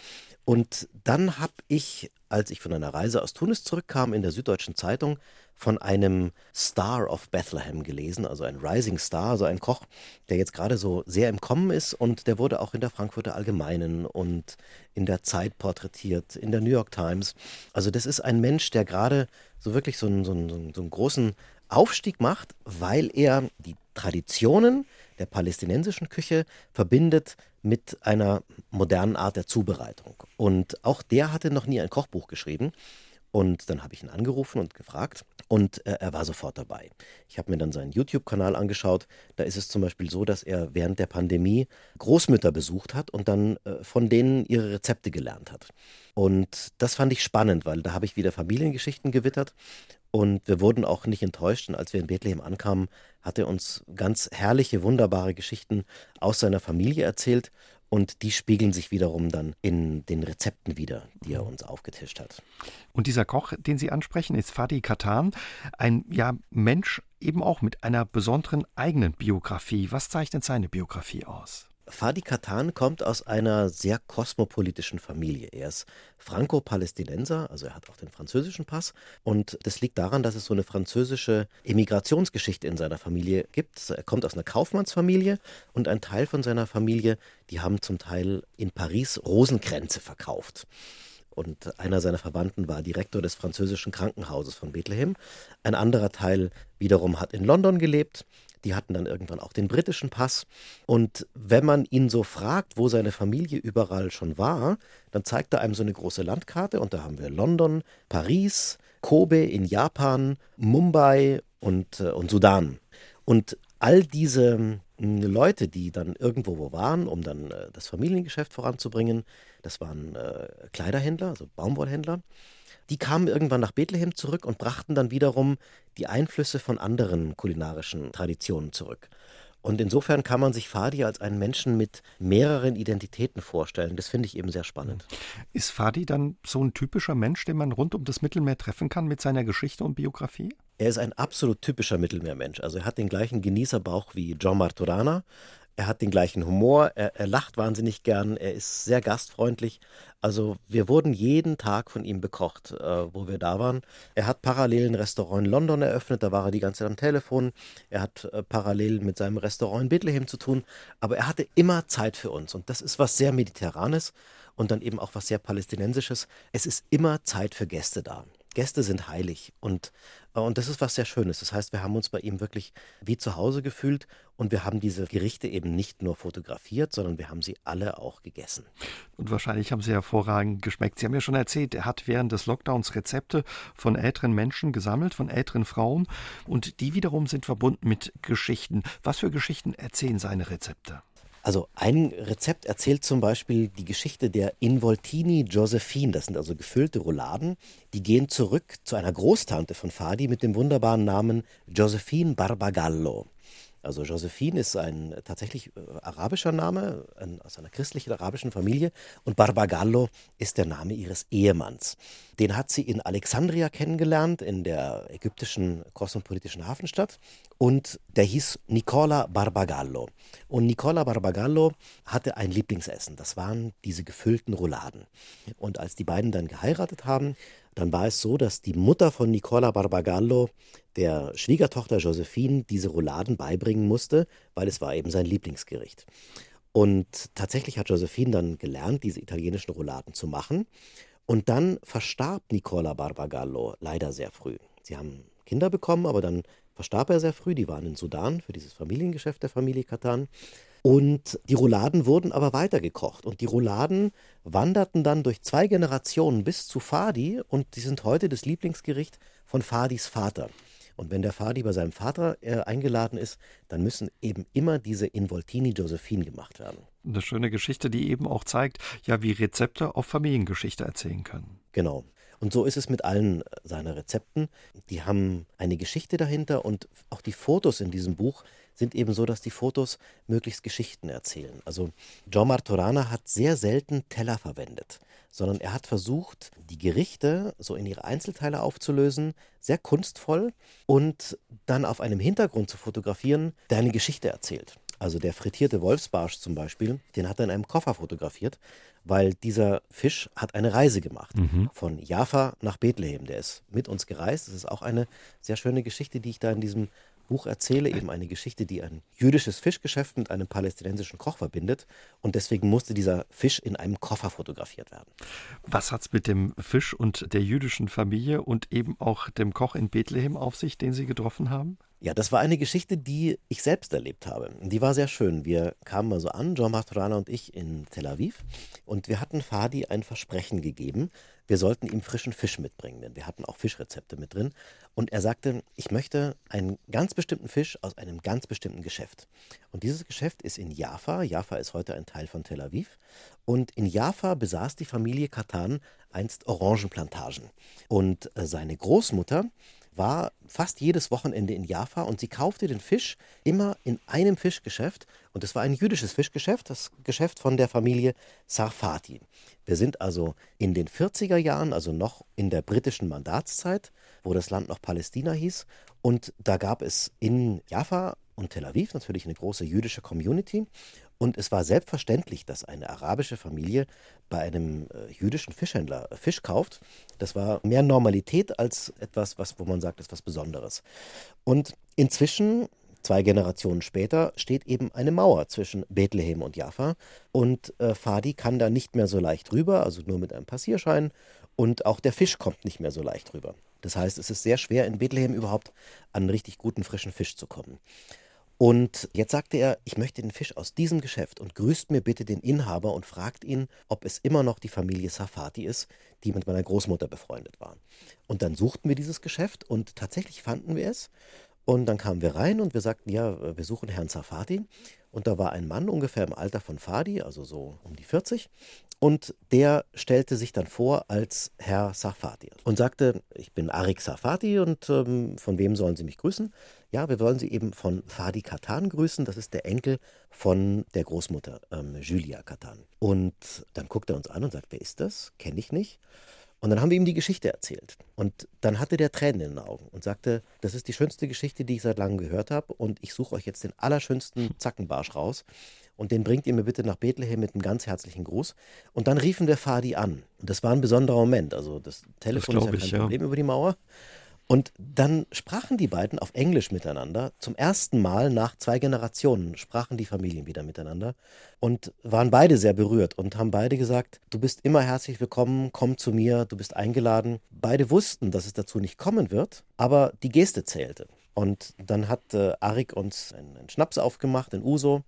Und dann habe ich, als ich von einer Reise aus Tunis zurückkam, in der Süddeutschen Zeitung von einem Star of Bethlehem gelesen, also ein Rising Star, also ein Koch, der jetzt gerade so sehr im Kommen ist und der wurde auch in der Frankfurter Allgemeinen und in der Zeit porträtiert, in der New York Times. Also das ist ein Mensch, der gerade so wirklich so einen, so einen, so einen großen Aufstieg macht, weil er die Traditionen der palästinensischen Küche verbindet mit einer modernen Art der Zubereitung. Und auch der hatte noch nie ein Kochbuch geschrieben. Und dann habe ich ihn angerufen und gefragt und äh, er war sofort dabei. Ich habe mir dann seinen YouTube-Kanal angeschaut. Da ist es zum Beispiel so, dass er während der Pandemie Großmütter besucht hat und dann äh, von denen ihre Rezepte gelernt hat. Und das fand ich spannend, weil da habe ich wieder Familiengeschichten gewittert und wir wurden auch nicht enttäuscht. Und als wir in Bethlehem ankamen, hat er uns ganz herrliche, wunderbare Geschichten aus seiner Familie erzählt. Und die spiegeln sich wiederum dann in den Rezepten wieder, die er uns aufgetischt hat. Und dieser Koch, den Sie ansprechen, ist Fadi Katan, ein ja, Mensch eben auch mit einer besonderen eigenen Biografie. Was zeichnet seine Biografie aus? Fadi Katan kommt aus einer sehr kosmopolitischen Familie. Er ist Franco-Palästinenser, also er hat auch den französischen Pass. Und das liegt daran, dass es so eine französische Emigrationsgeschichte in seiner Familie gibt. Er kommt aus einer Kaufmannsfamilie und ein Teil von seiner Familie, die haben zum Teil in Paris Rosenkränze verkauft. Und einer seiner Verwandten war Direktor des französischen Krankenhauses von Bethlehem. Ein anderer Teil wiederum hat in London gelebt. Die hatten dann irgendwann auch den britischen Pass. Und wenn man ihn so fragt, wo seine Familie überall schon war, dann zeigt er einem so eine große Landkarte und da haben wir London, Paris, Kobe in Japan, Mumbai und, äh, und Sudan. Und all diese hm, Leute, die dann irgendwo wo waren, um dann äh, das Familiengeschäft voranzubringen, das waren äh, Kleiderhändler, also Baumwollhändler, die kamen irgendwann nach Bethlehem zurück und brachten dann wiederum die Einflüsse von anderen kulinarischen Traditionen zurück. Und insofern kann man sich Fadi als einen Menschen mit mehreren Identitäten vorstellen. Das finde ich eben sehr spannend. Ist Fadi dann so ein typischer Mensch, den man rund um das Mittelmeer treffen kann mit seiner Geschichte und Biografie? Er ist ein absolut typischer Mittelmeermensch. Also er hat den gleichen Genießerbauch wie John Martorana, er hat den gleichen Humor, er, er, lacht wahnsinnig gern, er ist sehr gastfreundlich. Also wir wurden jeden Tag von ihm bekocht, äh, wo wir da waren. Er hat parallel ein Restaurant in London eröffnet, da war er die ganze Zeit am Telefon. Er hat äh, parallel mit seinem Restaurant in Bethlehem zu tun, aber er hatte immer Zeit für uns und das ist was sehr Mediterranes und dann eben auch was sehr Palästinensisches. Es ist immer Zeit für Gäste da. Gäste sind heilig und, äh, und das ist was sehr Schönes. Das heißt, wir haben uns bei ihm wirklich wie zu Hause gefühlt und wir haben diese Gerichte eben nicht nur fotografiert, sondern wir haben sie alle auch gegessen. Und wahrscheinlich haben sie hervorragend geschmeckt. Sie haben ja schon erzählt, er hat während des Lockdowns Rezepte von älteren Menschen gesammelt, von älteren Frauen und die wiederum sind verbunden mit Geschichten. Was für Geschichten erzählen seine Rezepte? Also ein Rezept erzählt zum Beispiel die Geschichte der Involtini Josephine. Das sind also gefüllte Rouladen. Die gehen zurück zu einer Großtante von Fadi mit dem wunderbaren Namen Josephine Barbagallo. Also Josephine ist ein tatsächlich äh, arabischer Name ein, aus einer christlichen arabischen Familie und Barbagallo ist der Name ihres Ehemanns. Den hat sie in Alexandria kennengelernt, in der ägyptischen kosmopolitischen Hafenstadt und der hieß Nicola Barbagallo. Und Nicola Barbagallo hatte ein Lieblingsessen, das waren diese gefüllten Rouladen. Und als die beiden dann geheiratet haben, dann war es so, dass die Mutter von Nicola Barbagallo der Schwiegertochter Josephine diese Rouladen beibringen musste, weil es war eben sein Lieblingsgericht. Und tatsächlich hat Josephine dann gelernt, diese italienischen Rouladen zu machen. Und dann verstarb Nicola Barbagallo leider sehr früh. Sie haben Kinder bekommen, aber dann verstarb er sehr früh. Die waren in Sudan für dieses Familiengeschäft der Familie Katan. Und die Rouladen wurden aber weitergekocht. Und die Rouladen wanderten dann durch zwei Generationen bis zu Fadi und die sind heute das Lieblingsgericht von Fadis Vater. Und wenn der Fadi bei seinem Vater äh, eingeladen ist, dann müssen eben immer diese Involtini Josephine gemacht werden. Eine schöne Geschichte, die eben auch zeigt, ja, wie Rezepte auf Familiengeschichte erzählen können. Genau. Und so ist es mit allen seiner Rezepten. Die haben eine Geschichte dahinter und auch die Fotos in diesem Buch sind eben so, dass die Fotos möglichst Geschichten erzählen. Also John Martorana hat sehr selten Teller verwendet, sondern er hat versucht, die Gerichte so in ihre Einzelteile aufzulösen, sehr kunstvoll und dann auf einem Hintergrund zu fotografieren, der eine Geschichte erzählt. Also der frittierte Wolfsbarsch zum Beispiel, den hat er in einem Koffer fotografiert, weil dieser Fisch hat eine Reise gemacht mhm. von Jaffa nach Bethlehem. Der ist mit uns gereist. Das ist auch eine sehr schöne Geschichte, die ich da in diesem Buch erzähle, eben eine Geschichte, die ein jüdisches Fischgeschäft mit einem palästinensischen Koch verbindet. Und deswegen musste dieser Fisch in einem Koffer fotografiert werden. Was hat es mit dem Fisch und der jüdischen Familie und eben auch dem Koch in Bethlehem auf sich, den Sie getroffen haben? Ja, das war eine Geschichte, die ich selbst erlebt habe. Die war sehr schön. Wir kamen also an, Jean Martorana und ich in Tel Aviv und wir hatten Fadi ein Versprechen gegeben, wir sollten ihm frischen Fisch mitbringen, denn wir hatten auch Fischrezepte mit drin. Und er sagte, ich möchte einen ganz bestimmten Fisch aus einem ganz bestimmten Geschäft. Und dieses Geschäft ist in Jaffa. Jaffa ist heute ein Teil von Tel Aviv. Und in Jaffa besaß die Familie Katan einst Orangenplantagen. Und äh, seine Großmutter war fast jedes Wochenende in Jaffa und sie kaufte den Fisch immer in einem Fischgeschäft. Und es war ein jüdisches Fischgeschäft, das Geschäft von der Familie Sarfati. Wir sind also in den 40er Jahren, also noch in der britischen Mandatszeit, wo das Land noch Palästina hieß. Und da gab es in Jaffa und Tel Aviv natürlich eine große jüdische Community. Und es war selbstverständlich, dass eine arabische Familie bei einem äh, jüdischen Fischhändler äh, Fisch kauft. Das war mehr Normalität als etwas, was, wo man sagt, ist was Besonderes. Und inzwischen, zwei Generationen später, steht eben eine Mauer zwischen Bethlehem und Jaffa. Und äh, Fadi kann da nicht mehr so leicht rüber, also nur mit einem Passierschein. Und auch der Fisch kommt nicht mehr so leicht rüber. Das heißt, es ist sehr schwer, in Bethlehem überhaupt an richtig guten frischen Fisch zu kommen. Und jetzt sagte er, ich möchte den Fisch aus diesem Geschäft und grüßt mir bitte den Inhaber und fragt ihn, ob es immer noch die Familie Safati ist, die mit meiner Großmutter befreundet war. Und dann suchten wir dieses Geschäft und tatsächlich fanden wir es. Und dann kamen wir rein und wir sagten, ja, wir suchen Herrn Safati. Und da war ein Mann ungefähr im Alter von Fadi, also so um die 40. Und der stellte sich dann vor als Herr Safati und sagte, ich bin Arik Safati und ähm, von wem sollen Sie mich grüßen? Ja, wir wollen Sie eben von Fadi Katan grüßen. Das ist der Enkel von der Großmutter ähm, Julia Katan. Und dann guckt er uns an und sagt, wer ist das? Kenne ich nicht. Und dann haben wir ihm die Geschichte erzählt. Und dann hatte der Tränen in den Augen und sagte, das ist die schönste Geschichte, die ich seit langem gehört habe. Und ich suche euch jetzt den allerschönsten Zackenbarsch raus. Und den bringt ihr mir bitte nach Bethlehem mit einem ganz herzlichen Gruß. Und dann riefen wir Fadi an. Und das war ein besonderer Moment. Also das Telefon das ist ja kein ich, Problem ja. über die Mauer. Und dann sprachen die beiden auf Englisch miteinander. Zum ersten Mal nach zwei Generationen sprachen die Familien wieder miteinander und waren beide sehr berührt und haben beide gesagt, du bist immer herzlich willkommen, komm zu mir, du bist eingeladen. Beide wussten, dass es dazu nicht kommen wird, aber die Geste zählte. Und dann hat äh, Arik uns einen, einen Schnaps aufgemacht in Uso.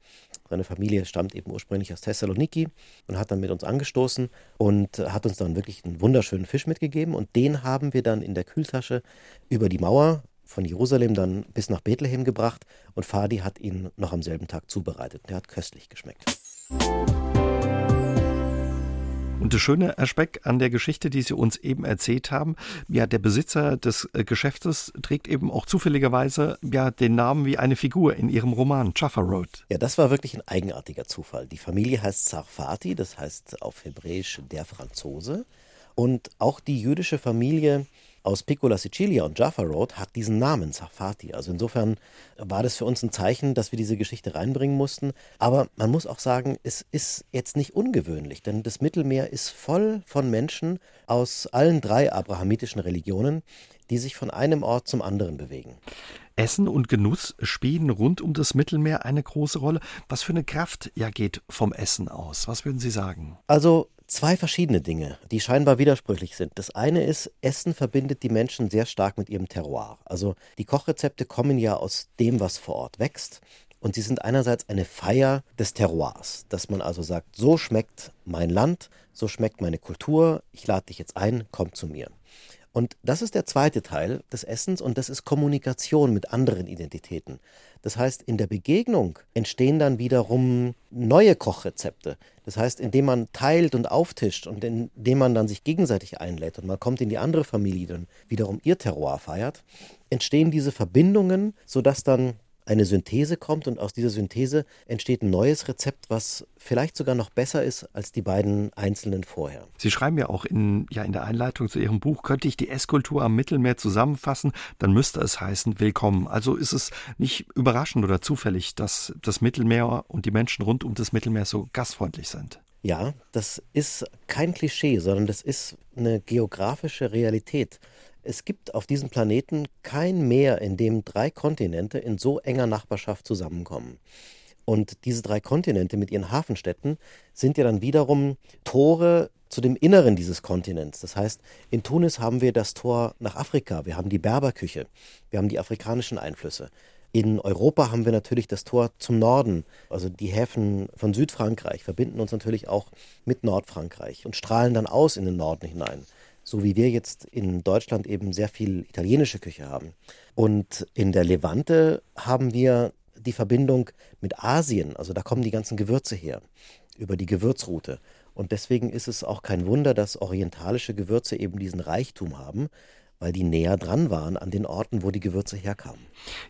Seine Familie stammt eben ursprünglich aus Thessaloniki und hat dann mit uns angestoßen und äh, hat uns dann wirklich einen wunderschönen Fisch mitgegeben. Und den haben wir dann in der Kühltasche über die Mauer von Jerusalem dann bis nach Bethlehem gebracht. Und Fadi hat ihn noch am selben Tag zubereitet. Der hat köstlich geschmeckt. Und das Schöne, Speck, an der Geschichte, die Sie uns eben erzählt haben, ja, der Besitzer des äh, Geschäftes trägt eben auch zufälligerweise ja den Namen wie eine Figur in Ihrem Roman Jaffa Road. Ja, das war wirklich ein eigenartiger Zufall. Die Familie heißt Sarfati, das heißt auf Hebräisch der Franzose. Und auch die jüdische Familie aus Piccola Sicilia und Jaffa Road hat diesen Namen, Safati. Also insofern war das für uns ein Zeichen, dass wir diese Geschichte reinbringen mussten. Aber man muss auch sagen, es ist jetzt nicht ungewöhnlich, denn das Mittelmeer ist voll von Menschen aus allen drei abrahamitischen Religionen, die sich von einem Ort zum anderen bewegen. Essen und Genuss spielen rund um das Mittelmeer eine große Rolle. Was für eine Kraft ja geht vom Essen aus? Was würden Sie sagen? Also zwei verschiedene Dinge, die scheinbar widersprüchlich sind. Das eine ist, Essen verbindet die Menschen sehr stark mit ihrem Terroir. Also die Kochrezepte kommen ja aus dem, was vor Ort wächst. Und sie sind einerseits eine Feier des Terroirs, dass man also sagt, so schmeckt mein Land, so schmeckt meine Kultur, ich lade dich jetzt ein, komm zu mir. Und das ist der zweite Teil des Essens und das ist Kommunikation mit anderen Identitäten. Das heißt, in der Begegnung entstehen dann wiederum neue Kochrezepte. Das heißt, indem man teilt und auftischt und indem man dann sich gegenseitig einlädt und man kommt in die andere Familie, dann wiederum ihr Terroir feiert, entstehen diese Verbindungen, sodass dann eine Synthese kommt und aus dieser Synthese entsteht ein neues Rezept, was vielleicht sogar noch besser ist als die beiden einzelnen vorher. Sie schreiben ja auch in, ja, in der Einleitung zu Ihrem Buch, könnte ich die Esskultur am Mittelmeer zusammenfassen, dann müsste es heißen, willkommen. Also ist es nicht überraschend oder zufällig, dass das Mittelmeer und die Menschen rund um das Mittelmeer so gastfreundlich sind. Ja, das ist kein Klischee, sondern das ist eine geografische Realität. Es gibt auf diesem Planeten kein Meer, in dem drei Kontinente in so enger Nachbarschaft zusammenkommen. Und diese drei Kontinente mit ihren Hafenstädten sind ja dann wiederum Tore zu dem Inneren dieses Kontinents. Das heißt, in Tunis haben wir das Tor nach Afrika, wir haben die Berberküche, wir haben die afrikanischen Einflüsse. In Europa haben wir natürlich das Tor zum Norden, also die Häfen von Südfrankreich verbinden uns natürlich auch mit Nordfrankreich und strahlen dann aus in den Norden hinein. So wie wir jetzt in Deutschland eben sehr viel italienische Küche haben. Und in der Levante haben wir die Verbindung mit Asien, also da kommen die ganzen Gewürze her, über die Gewürzroute. Und deswegen ist es auch kein Wunder, dass orientalische Gewürze eben diesen Reichtum haben, weil die näher dran waren an den Orten, wo die Gewürze herkamen.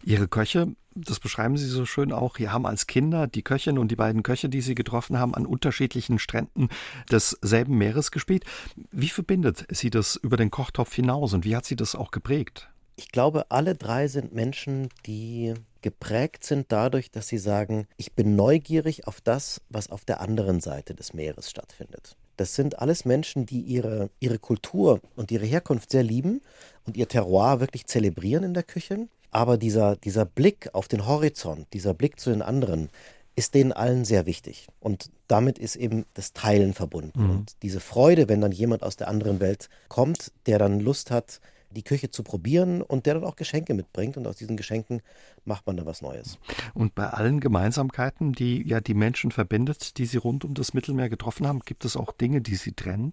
Ihre Köche, das beschreiben Sie so schön auch, hier haben als Kinder die Köchin und die beiden Köche, die Sie getroffen haben, an unterschiedlichen Stränden desselben Meeres gespielt. Wie verbindet Sie das über den Kochtopf hinaus und wie hat Sie das auch geprägt? Ich glaube, alle drei sind Menschen, die geprägt sind dadurch, dass sie sagen, ich bin neugierig auf das, was auf der anderen Seite des Meeres stattfindet. Das sind alles Menschen, die ihre, ihre Kultur und ihre Herkunft sehr lieben und ihr Terroir wirklich zelebrieren in der Küche. Aber dieser, dieser Blick auf den Horizont, dieser Blick zu den anderen, ist denen allen sehr wichtig. Und damit ist eben das Teilen verbunden. Mhm. Und diese Freude, wenn dann jemand aus der anderen Welt kommt, der dann Lust hat, die Küche zu probieren und der dann auch Geschenke mitbringt. Und aus diesen Geschenken macht man dann was Neues. Und bei allen Gemeinsamkeiten, die ja die Menschen verbindet, die Sie rund um das Mittelmeer getroffen haben, gibt es auch Dinge, die Sie trennen?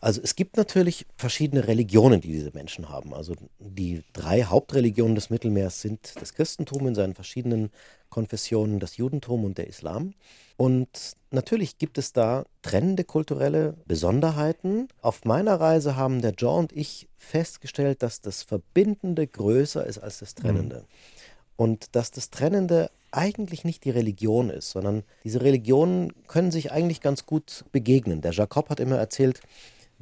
Also es gibt natürlich verschiedene Religionen, die diese Menschen haben. Also die drei Hauptreligionen des Mittelmeers sind das Christentum in seinen verschiedenen Konfessionen, das Judentum und der Islam. Und natürlich gibt es da trennende kulturelle Besonderheiten. Auf meiner Reise haben der John und ich festgestellt, dass das Verbindende größer ist als das Trennende. Mhm. Und dass das Trennende eigentlich nicht die Religion ist, sondern diese Religionen können sich eigentlich ganz gut begegnen. Der Jacob hat immer erzählt,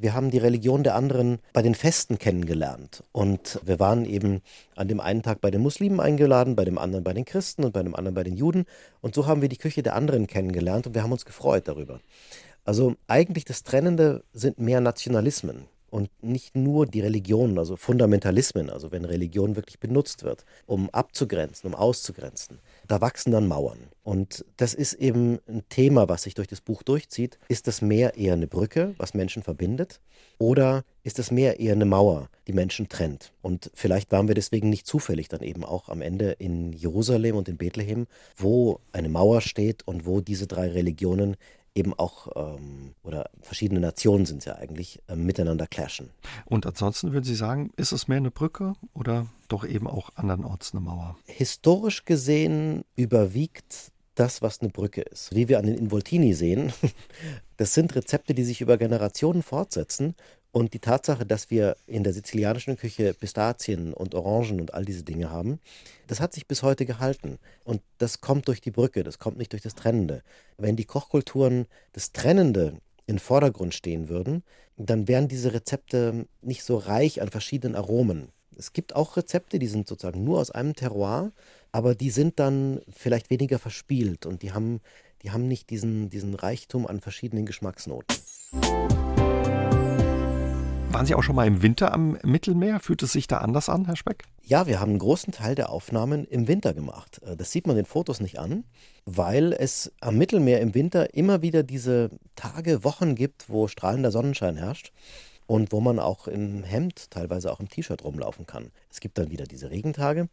wir haben die Religion der anderen bei den Festen kennengelernt. Und wir waren eben an dem einen Tag bei den Muslimen eingeladen, bei dem anderen bei den Christen und bei dem anderen bei den Juden. Und so haben wir die Küche der anderen kennengelernt und wir haben uns gefreut darüber. Also eigentlich das Trennende sind mehr Nationalismen und nicht nur die Religionen, also Fundamentalismen, also wenn Religion wirklich benutzt wird, um abzugrenzen, um auszugrenzen. Da wachsen dann Mauern. Und das ist eben ein Thema, was sich durch das Buch durchzieht. Ist das Meer eher eine Brücke, was Menschen verbindet? Oder ist das Meer eher eine Mauer, die Menschen trennt? Und vielleicht waren wir deswegen nicht zufällig dann eben auch am Ende in Jerusalem und in Bethlehem, wo eine Mauer steht und wo diese drei Religionen eben auch, ähm, oder verschiedene Nationen sind es ja eigentlich, äh, miteinander clashen. Und ansonsten würden Sie sagen, ist es mehr eine Brücke oder doch eben auch andernorts eine Mauer? Historisch gesehen überwiegt das, was eine Brücke ist. Wie wir an den Involtini sehen, [LAUGHS] das sind Rezepte, die sich über Generationen fortsetzen und die Tatsache, dass wir in der sizilianischen Küche Pistazien und Orangen und all diese Dinge haben, das hat sich bis heute gehalten. Und das kommt durch die Brücke, das kommt nicht durch das Trennende. Wenn die Kochkulturen das Trennende in Vordergrund stehen würden, dann wären diese Rezepte nicht so reich an verschiedenen Aromen. Es gibt auch Rezepte, die sind sozusagen nur aus einem Terroir, aber die sind dann vielleicht weniger verspielt und die haben, die haben nicht diesen, diesen Reichtum an verschiedenen Geschmacksnoten. Waren Sie auch schon mal im Winter am Mittelmeer? Fühlt es sich da anders an, Herr Speck? Ja, wir haben einen großen Teil der Aufnahmen im Winter gemacht. Äh, das sieht man den Fotos nicht an, weil es am Mittelmeer im Winter immer wieder diese Tage, Wochen gibt, wo strahlender Sonnenschein herrscht und wo man auch im Hemd, teilweise auch im T-Shirt rumlaufen kann. Es gibt dann wieder diese Regentage.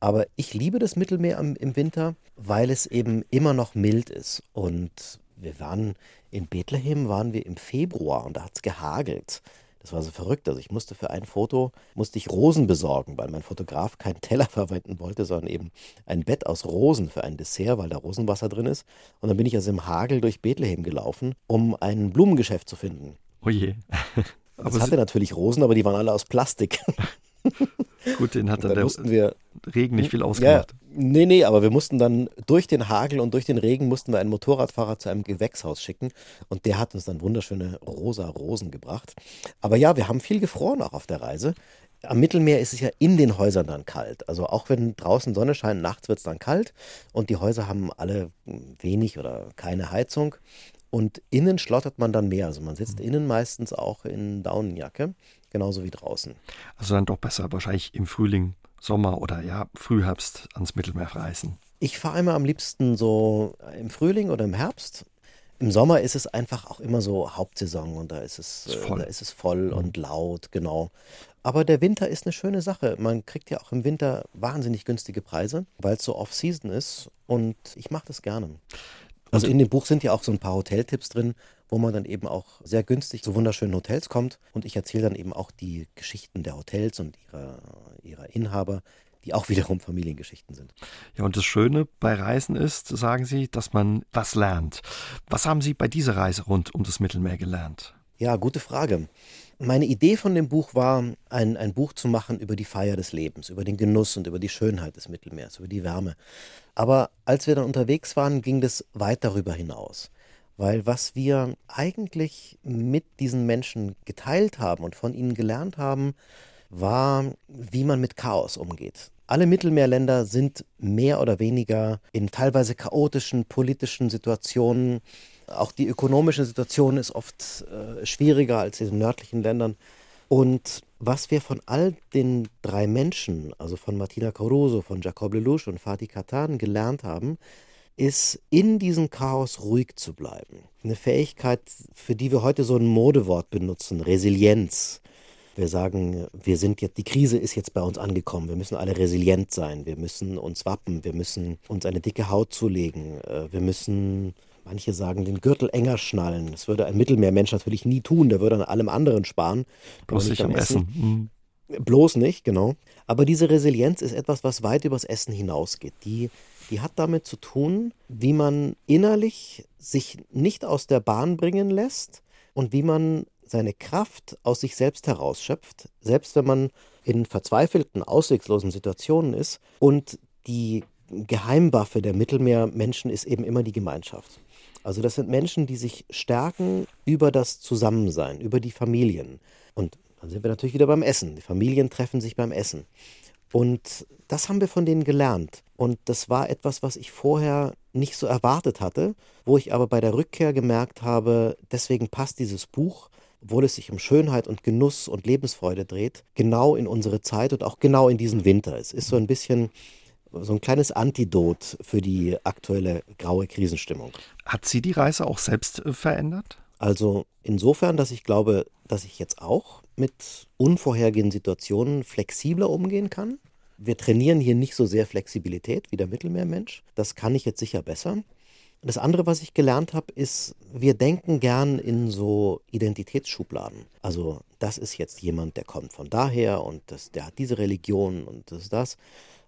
Aber ich liebe das Mittelmeer im Winter, weil es eben immer noch mild ist. Und wir waren in Bethlehem, waren wir im Februar und da hat es gehagelt. Das war so verrückt. Also ich musste für ein Foto, musste ich Rosen besorgen, weil mein Fotograf keinen Teller [LAUGHS] verwenden wollte, sondern eben ein Bett aus Rosen für ein Dessert, weil da Rosenwasser drin ist. Und dann bin ich also im Hagel durch Bethlehem gelaufen, um ein Blumengeschäft zu finden. Oh je. Es hatte natürlich Rosen, aber die waren alle aus Plastik. [LAUGHS] Gut, den hat dann, dann der wir, Regen nicht viel ausgemacht. Ja, nee, nee, aber wir mussten dann durch den Hagel und durch den Regen mussten wir einen Motorradfahrer zu einem Gewächshaus schicken und der hat uns dann wunderschöne rosa Rosen gebracht. Aber ja, wir haben viel gefroren auch auf der Reise. Am Mittelmeer ist es ja in den Häusern dann kalt. Also auch wenn draußen Sonne scheint, nachts wird es dann kalt und die Häuser haben alle wenig oder keine Heizung. Und innen schlottert man dann mehr. Also man sitzt mhm. innen meistens auch in Daunenjacke, genauso wie draußen. Also dann doch besser wahrscheinlich im Frühling, Sommer oder ja, Frühherbst ans Mittelmeer reisen. Ich fahre immer am liebsten so im Frühling oder im Herbst. Im Sommer ist es einfach auch immer so Hauptsaison und da ist es, äh, da ist es voll mhm. und laut, genau. Aber der Winter ist eine schöne Sache. Man kriegt ja auch im Winter wahnsinnig günstige Preise, weil es so Off-Season ist und ich mache das gerne. Also in dem Buch sind ja auch so ein paar Hoteltipps drin, wo man dann eben auch sehr günstig zu wunderschönen Hotels kommt. Und ich erzähle dann eben auch die Geschichten der Hotels und ihrer, ihrer Inhaber, die auch [LAUGHS] wiederum Familiengeschichten sind. Ja, und das Schöne bei Reisen ist, sagen Sie, dass man was lernt. Was haben Sie bei dieser Reise rund um das Mittelmeer gelernt? Ja, gute Frage. Meine Idee von dem Buch war, ein, ein Buch zu machen über die Feier des Lebens, über den Genuss und über die Schönheit des Mittelmeers, über die Wärme. Aber als wir dann unterwegs waren, ging das weit darüber hinaus. Weil was wir eigentlich mit diesen Menschen geteilt haben und von ihnen gelernt haben, war, wie man mit Chaos umgeht. Alle Mittelmeerländer sind mehr oder weniger in teilweise chaotischen politischen Situationen. Auch die ökonomische Situation ist oft äh, schwieriger als in den nördlichen Ländern. Und was wir von all den drei Menschen, also von Martina Caruso, von Jacob Lelouch und Fatih Katan gelernt haben, ist in diesem Chaos ruhig zu bleiben. Eine Fähigkeit, für die wir heute so ein Modewort benutzen, Resilienz. Wir sagen, wir sind jetzt, die Krise ist jetzt bei uns angekommen. Wir müssen alle resilient sein. Wir müssen uns wappen. Wir müssen uns eine dicke Haut zulegen. Äh, wir müssen Manche sagen, den Gürtel enger schnallen. Das würde ein Mittelmeermensch natürlich nie tun. Der würde an allem anderen sparen. Bloß nicht am Essen. Essen. Mhm. Bloß nicht, genau. Aber diese Resilienz ist etwas, was weit übers Essen hinausgeht. Die, die hat damit zu tun, wie man innerlich sich nicht aus der Bahn bringen lässt und wie man seine Kraft aus sich selbst herausschöpft, selbst wenn man in verzweifelten, ausweglosen Situationen ist. Und die Geheimwaffe der Mittelmeermenschen ist eben immer die Gemeinschaft. Also das sind Menschen, die sich stärken über das Zusammensein, über die Familien. Und dann sind wir natürlich wieder beim Essen. Die Familien treffen sich beim Essen. Und das haben wir von denen gelernt. Und das war etwas, was ich vorher nicht so erwartet hatte, wo ich aber bei der Rückkehr gemerkt habe, deswegen passt dieses Buch, obwohl es sich um Schönheit und Genuss und Lebensfreude dreht, genau in unsere Zeit und auch genau in diesen Winter. Es ist so ein bisschen so ein kleines Antidot für die aktuelle graue Krisenstimmung. Hat Sie die Reise auch selbst äh, verändert? Also insofern, dass ich glaube, dass ich jetzt auch mit unvorhergehenden Situationen flexibler umgehen kann. Wir trainieren hier nicht so sehr Flexibilität wie der Mittelmeermensch. Das kann ich jetzt sicher besser. Das andere, was ich gelernt habe, ist, wir denken gern in so Identitätsschubladen. Also das ist jetzt jemand, der kommt von daher und das, der hat diese Religion und das ist das.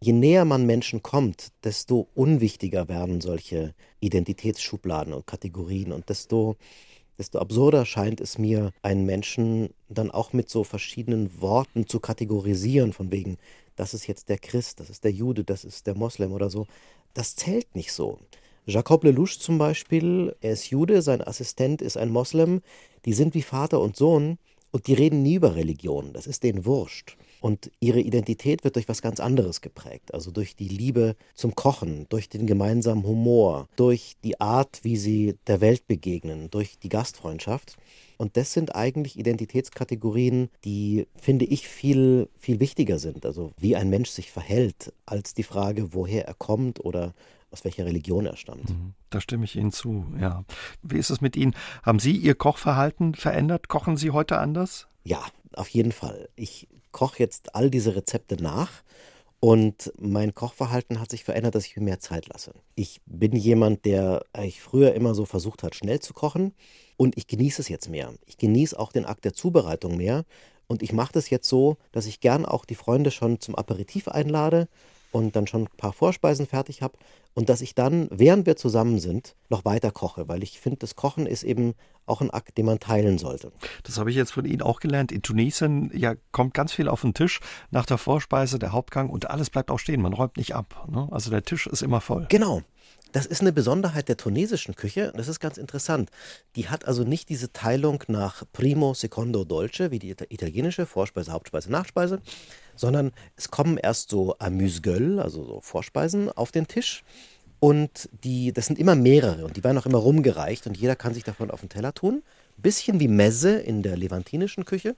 Je näher man Menschen kommt, desto unwichtiger werden solche Identitätsschubladen und Kategorien und desto, desto absurder scheint es mir, einen Menschen dann auch mit so verschiedenen Worten zu kategorisieren, von wegen, das ist jetzt der Christ, das ist der Jude, das ist der Moslem oder so. Das zählt nicht so. Jacob Lelouch zum Beispiel, er ist Jude, sein Assistent ist ein Moslem, die sind wie Vater und Sohn und die reden nie über Religion, das ist denen wurscht. Und ihre Identität wird durch was ganz anderes geprägt, also durch die Liebe zum Kochen, durch den gemeinsamen Humor, durch die Art, wie sie der Welt begegnen, durch die Gastfreundschaft. Und das sind eigentlich Identitätskategorien, die, finde ich, viel, viel wichtiger sind. Also wie ein Mensch sich verhält, als die Frage, woher er kommt oder aus welcher Religion er stammt. Mhm. Da stimme ich Ihnen zu, ja. Wie ist es mit Ihnen? Haben Sie Ihr Kochverhalten verändert? Kochen Sie heute anders? Ja, auf jeden Fall. Ich koche jetzt all diese Rezepte nach und mein Kochverhalten hat sich verändert, dass ich mir mehr Zeit lasse. Ich bin jemand, der eigentlich früher immer so versucht hat, schnell zu kochen und ich genieße es jetzt mehr. Ich genieße auch den Akt der Zubereitung mehr und ich mache das jetzt so, dass ich gern auch die Freunde schon zum Aperitif einlade und dann schon ein paar Vorspeisen fertig habe und dass ich dann, während wir zusammen sind, noch weiter koche, weil ich finde, das Kochen ist eben auch ein Akt, den man teilen sollte. Das habe ich jetzt von Ihnen auch gelernt. In Tunesien ja, kommt ganz viel auf den Tisch nach der Vorspeise, der Hauptgang und alles bleibt auch stehen. Man räumt nicht ab. Ne? Also der Tisch ist immer voll. Genau. Das ist eine Besonderheit der tunesischen Küche. Das ist ganz interessant. Die hat also nicht diese Teilung nach Primo, Secondo, Dolce, wie die italienische, Vorspeise, Hauptspeise, Nachspeise, sondern es kommen erst so Amuse-Gueule, also so Vorspeisen, auf den Tisch. Und die, das sind immer mehrere und die werden auch immer rumgereicht und jeder kann sich davon auf den Teller tun. Bisschen wie Messe in der levantinischen Küche.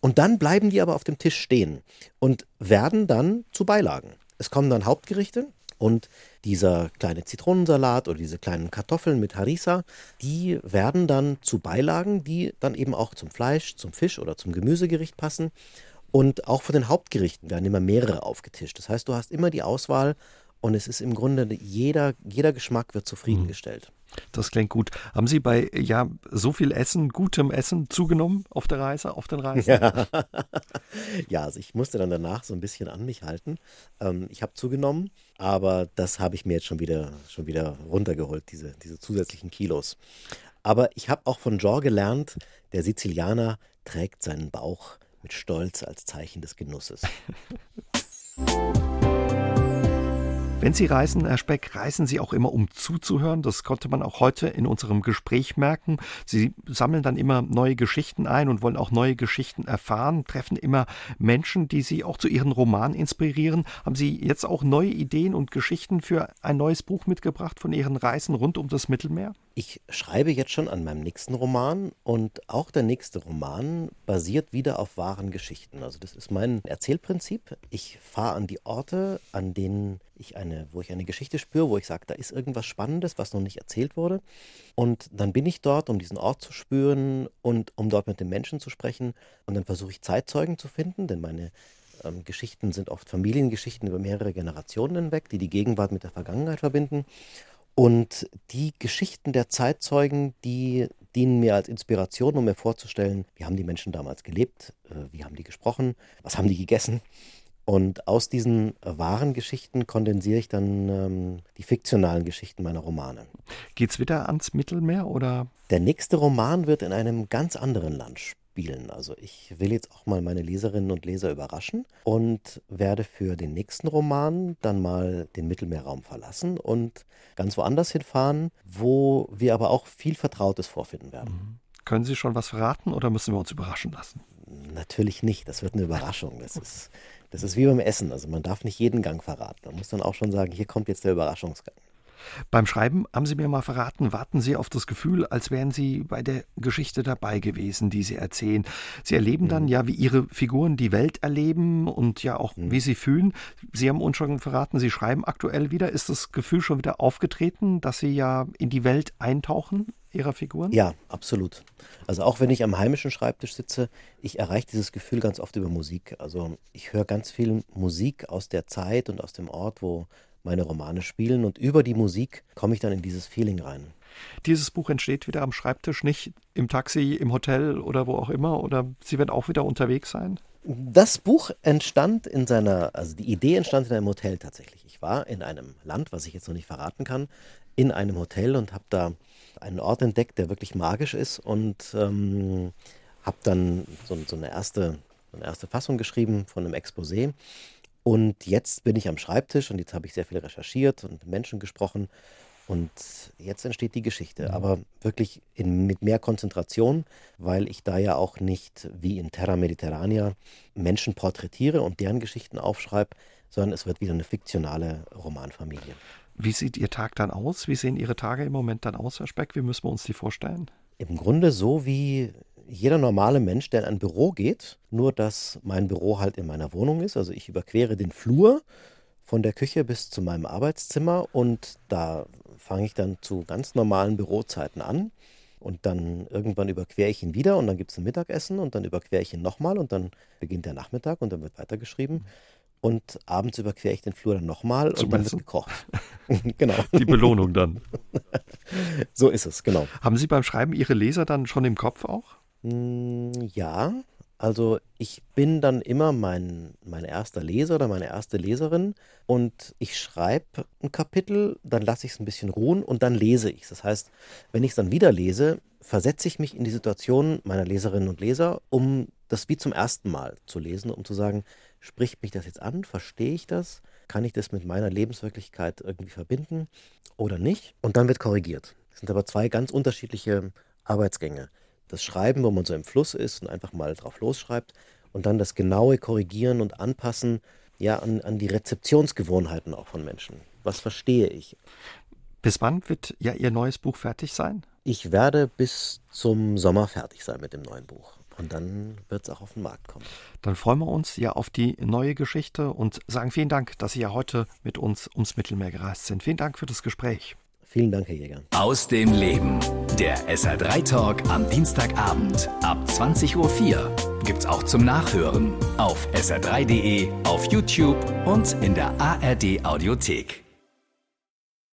Und dann bleiben die aber auf dem Tisch stehen und werden dann zu Beilagen. Es kommen dann Hauptgerichte Und dieser kleine Zitronensalat oder diese kleinen Kartoffeln mit Harissa, die werden dann zu Beilagen, die dann eben auch zum Fleisch, zum Fisch oder zum Gemüsegericht passen. Und auch von den Hauptgerichten werden immer mehrere aufgetischt. Das heißt, du hast immer die Auswahl und es ist im Grunde jeder, jeder Geschmack wird zufriedengestellt. Das klingt gut. Haben Sie bei ja so viel Essen, gutem Essen zugenommen auf der Reise, auf den Reisen? Ja, [LAUGHS] ja also ich musste dann danach so ein bisschen an mich halten. Ähm, ich habe zugenommen, aber das habe ich mir jetzt schon wieder, schon wieder runtergeholt, diese, diese zusätzlichen Kilos. Aber ich habe auch von Jean gelernt, der Sizilianer trägt seinen Bauch mit Stolz als Zeichen des Genusses. [LAUGHS] Wenn Sie reisen, Herr Speck, reisen Sie auch immer, um zuzuhören. Das konnte man auch heute in unserem Gespräch merken. Sie sammeln dann immer neue Geschichten ein und wollen auch neue Geschichten erfahren, treffen immer Menschen, die Sie auch zu Ihren Romanen inspirieren. Haben Sie jetzt auch neue Ideen und Geschichten für ein neues Buch mitgebracht von Ihren Reisen rund um das Mittelmeer? Ich schreibe jetzt schon an meinem nächsten Roman und auch der nächste Roman basiert wieder auf wahren Geschichten. Also das ist mein Erzählprinzip. Ich fahre an die Orte, an denen ich eine, wo ich eine Geschichte spüre, wo ich sage, da ist irgendwas Spannendes, was noch nicht erzählt wurde. Und dann bin ich dort, um diesen Ort zu spüren und um dort mit den Menschen zu sprechen. Und dann versuche ich Zeitzeugen zu finden, denn meine ähm, Geschichten sind oft Familiengeschichten über mehrere Generationen hinweg, die die Gegenwart mit der Vergangenheit verbinden. Und die Geschichten der Zeitzeugen, die dienen mir als Inspiration, um mir vorzustellen, wie haben die Menschen damals gelebt, äh, wie haben die gesprochen, was haben die gegessen. Und aus diesen wahren Geschichten kondensiere ich dann ähm, die fiktionalen Geschichten meiner Romane. Geht's wieder ans Mittelmeer oder? Der nächste Roman wird in einem ganz anderen Land spielen. Also ich will jetzt auch mal meine Leserinnen und Leser überraschen und werde für den nächsten Roman dann mal den Mittelmeerraum verlassen und ganz woanders hinfahren, wo wir aber auch viel Vertrautes vorfinden werden. Mhm. Können Sie schon was verraten oder müssen wir uns überraschen lassen? Natürlich nicht. Das wird eine Überraschung. Das ist, das ist wie beim Essen. Also man darf nicht jeden Gang verraten. Man muss dann auch schon sagen, hier kommt jetzt der Überraschungsgang. Beim Schreiben haben Sie mir mal verraten, warten Sie auf das Gefühl, als wären Sie bei der Geschichte dabei gewesen, die Sie erzählen. Sie erleben mhm. dann ja, wie Ihre Figuren die Welt erleben und ja auch, mhm. wie sie fühlen. Sie haben uns schon verraten, Sie schreiben aktuell wieder. Ist das Gefühl schon wieder aufgetreten, dass Sie ja in die Welt eintauchen? Ihrer Figuren? Ja, absolut. Also auch wenn ich am heimischen Schreibtisch sitze, ich erreiche dieses Gefühl ganz oft über Musik. Also ich höre ganz viel Musik aus der Zeit und aus dem Ort, wo meine Romane spielen und über die Musik komme ich dann in dieses Feeling rein. Dieses Buch entsteht wieder am Schreibtisch, nicht im Taxi, im Hotel oder wo auch immer, oder Sie werden auch wieder unterwegs sein? Das Buch entstand in seiner, also die Idee entstand in einem Hotel tatsächlich. Ich war in einem Land, was ich jetzt noch nicht verraten kann, in einem Hotel und habe da einen Ort entdeckt, der wirklich magisch ist und ähm, habe dann so, so, eine erste, so eine erste Fassung geschrieben von einem Exposé und jetzt bin ich am Schreibtisch und jetzt habe ich sehr viel recherchiert und mit Menschen gesprochen. Und jetzt entsteht die Geschichte, mhm. aber wirklich in, mit mehr Konzentration, weil ich da ja auch nicht wie in Terra Mediterranea Menschen porträtiere und deren Geschichten aufschreibe, sondern es wird wieder eine fiktionale Romanfamilie. Wie sieht Ihr Tag dann aus? Wie sehen Ihre Tage im Moment dann aus, Herr Speck? Wie müssen wir uns die vorstellen? Im Grunde so wie jeder normale Mensch, der in ein Büro geht, nur dass mein Büro halt in meiner Wohnung ist. Also ich überquere den Flur von der Küche bis zu meinem Arbeitszimmer und da fange ich dann zu ganz normalen Bürozeiten an. Und dann irgendwann überquere ich ihn wieder und dann gibt es ein Mittagessen und dann überquere ich ihn nochmal und dann beginnt der Nachmittag und dann wird weitergeschrieben. Und abends überquere ich den Flur dann nochmal und dann wird gekocht. [LAUGHS] genau. Die Belohnung dann. [LAUGHS] so ist es, genau. Haben Sie beim Schreiben Ihre Leser dann schon im Kopf auch? Hm, ja, also ich bin dann immer mein, mein erster Leser oder meine erste Leserin und ich schreibe ein Kapitel, dann lasse ich es ein bisschen ruhen und dann lese ich es. Das heißt, wenn ich es dann wieder lese, versetze ich mich in die Situation meiner Leserinnen und Leser, um das wie zum ersten Mal zu lesen, um zu sagen, spricht mich das jetzt an, verstehe ich das, kann ich das mit meiner Lebenswirklichkeit irgendwie verbinden oder nicht? Und dann wird korrigiert. Das sind aber zwei ganz unterschiedliche Arbeitsgänge das Schreiben, wo man so im Fluss ist und einfach mal drauf losschreibt und dann das genaue Korrigieren und Anpassen ja an, an die Rezeptionsgewohnheiten auch von Menschen. Was verstehe ich? Bis wann wird ja Ihr neues Buch fertig sein? Ich werde bis zum Sommer fertig sein mit dem neuen Buch. Und dann wird es auch auf den Markt kommen. Dann freuen wir uns ja auf die neue Geschichte und sagen vielen Dank, dass Sie ja heute mit uns ums Mittelmeer gereist sind. Vielen Dank für das Gespräch. Vielen Dank, Herr Jäger. Aus dem Leben. Der SR3 Talk am Dienstagabend ab 20.04 Uhr gibt's auch zum Nachhören auf sr3.de, auf YouTube und in der ARD Audiothek.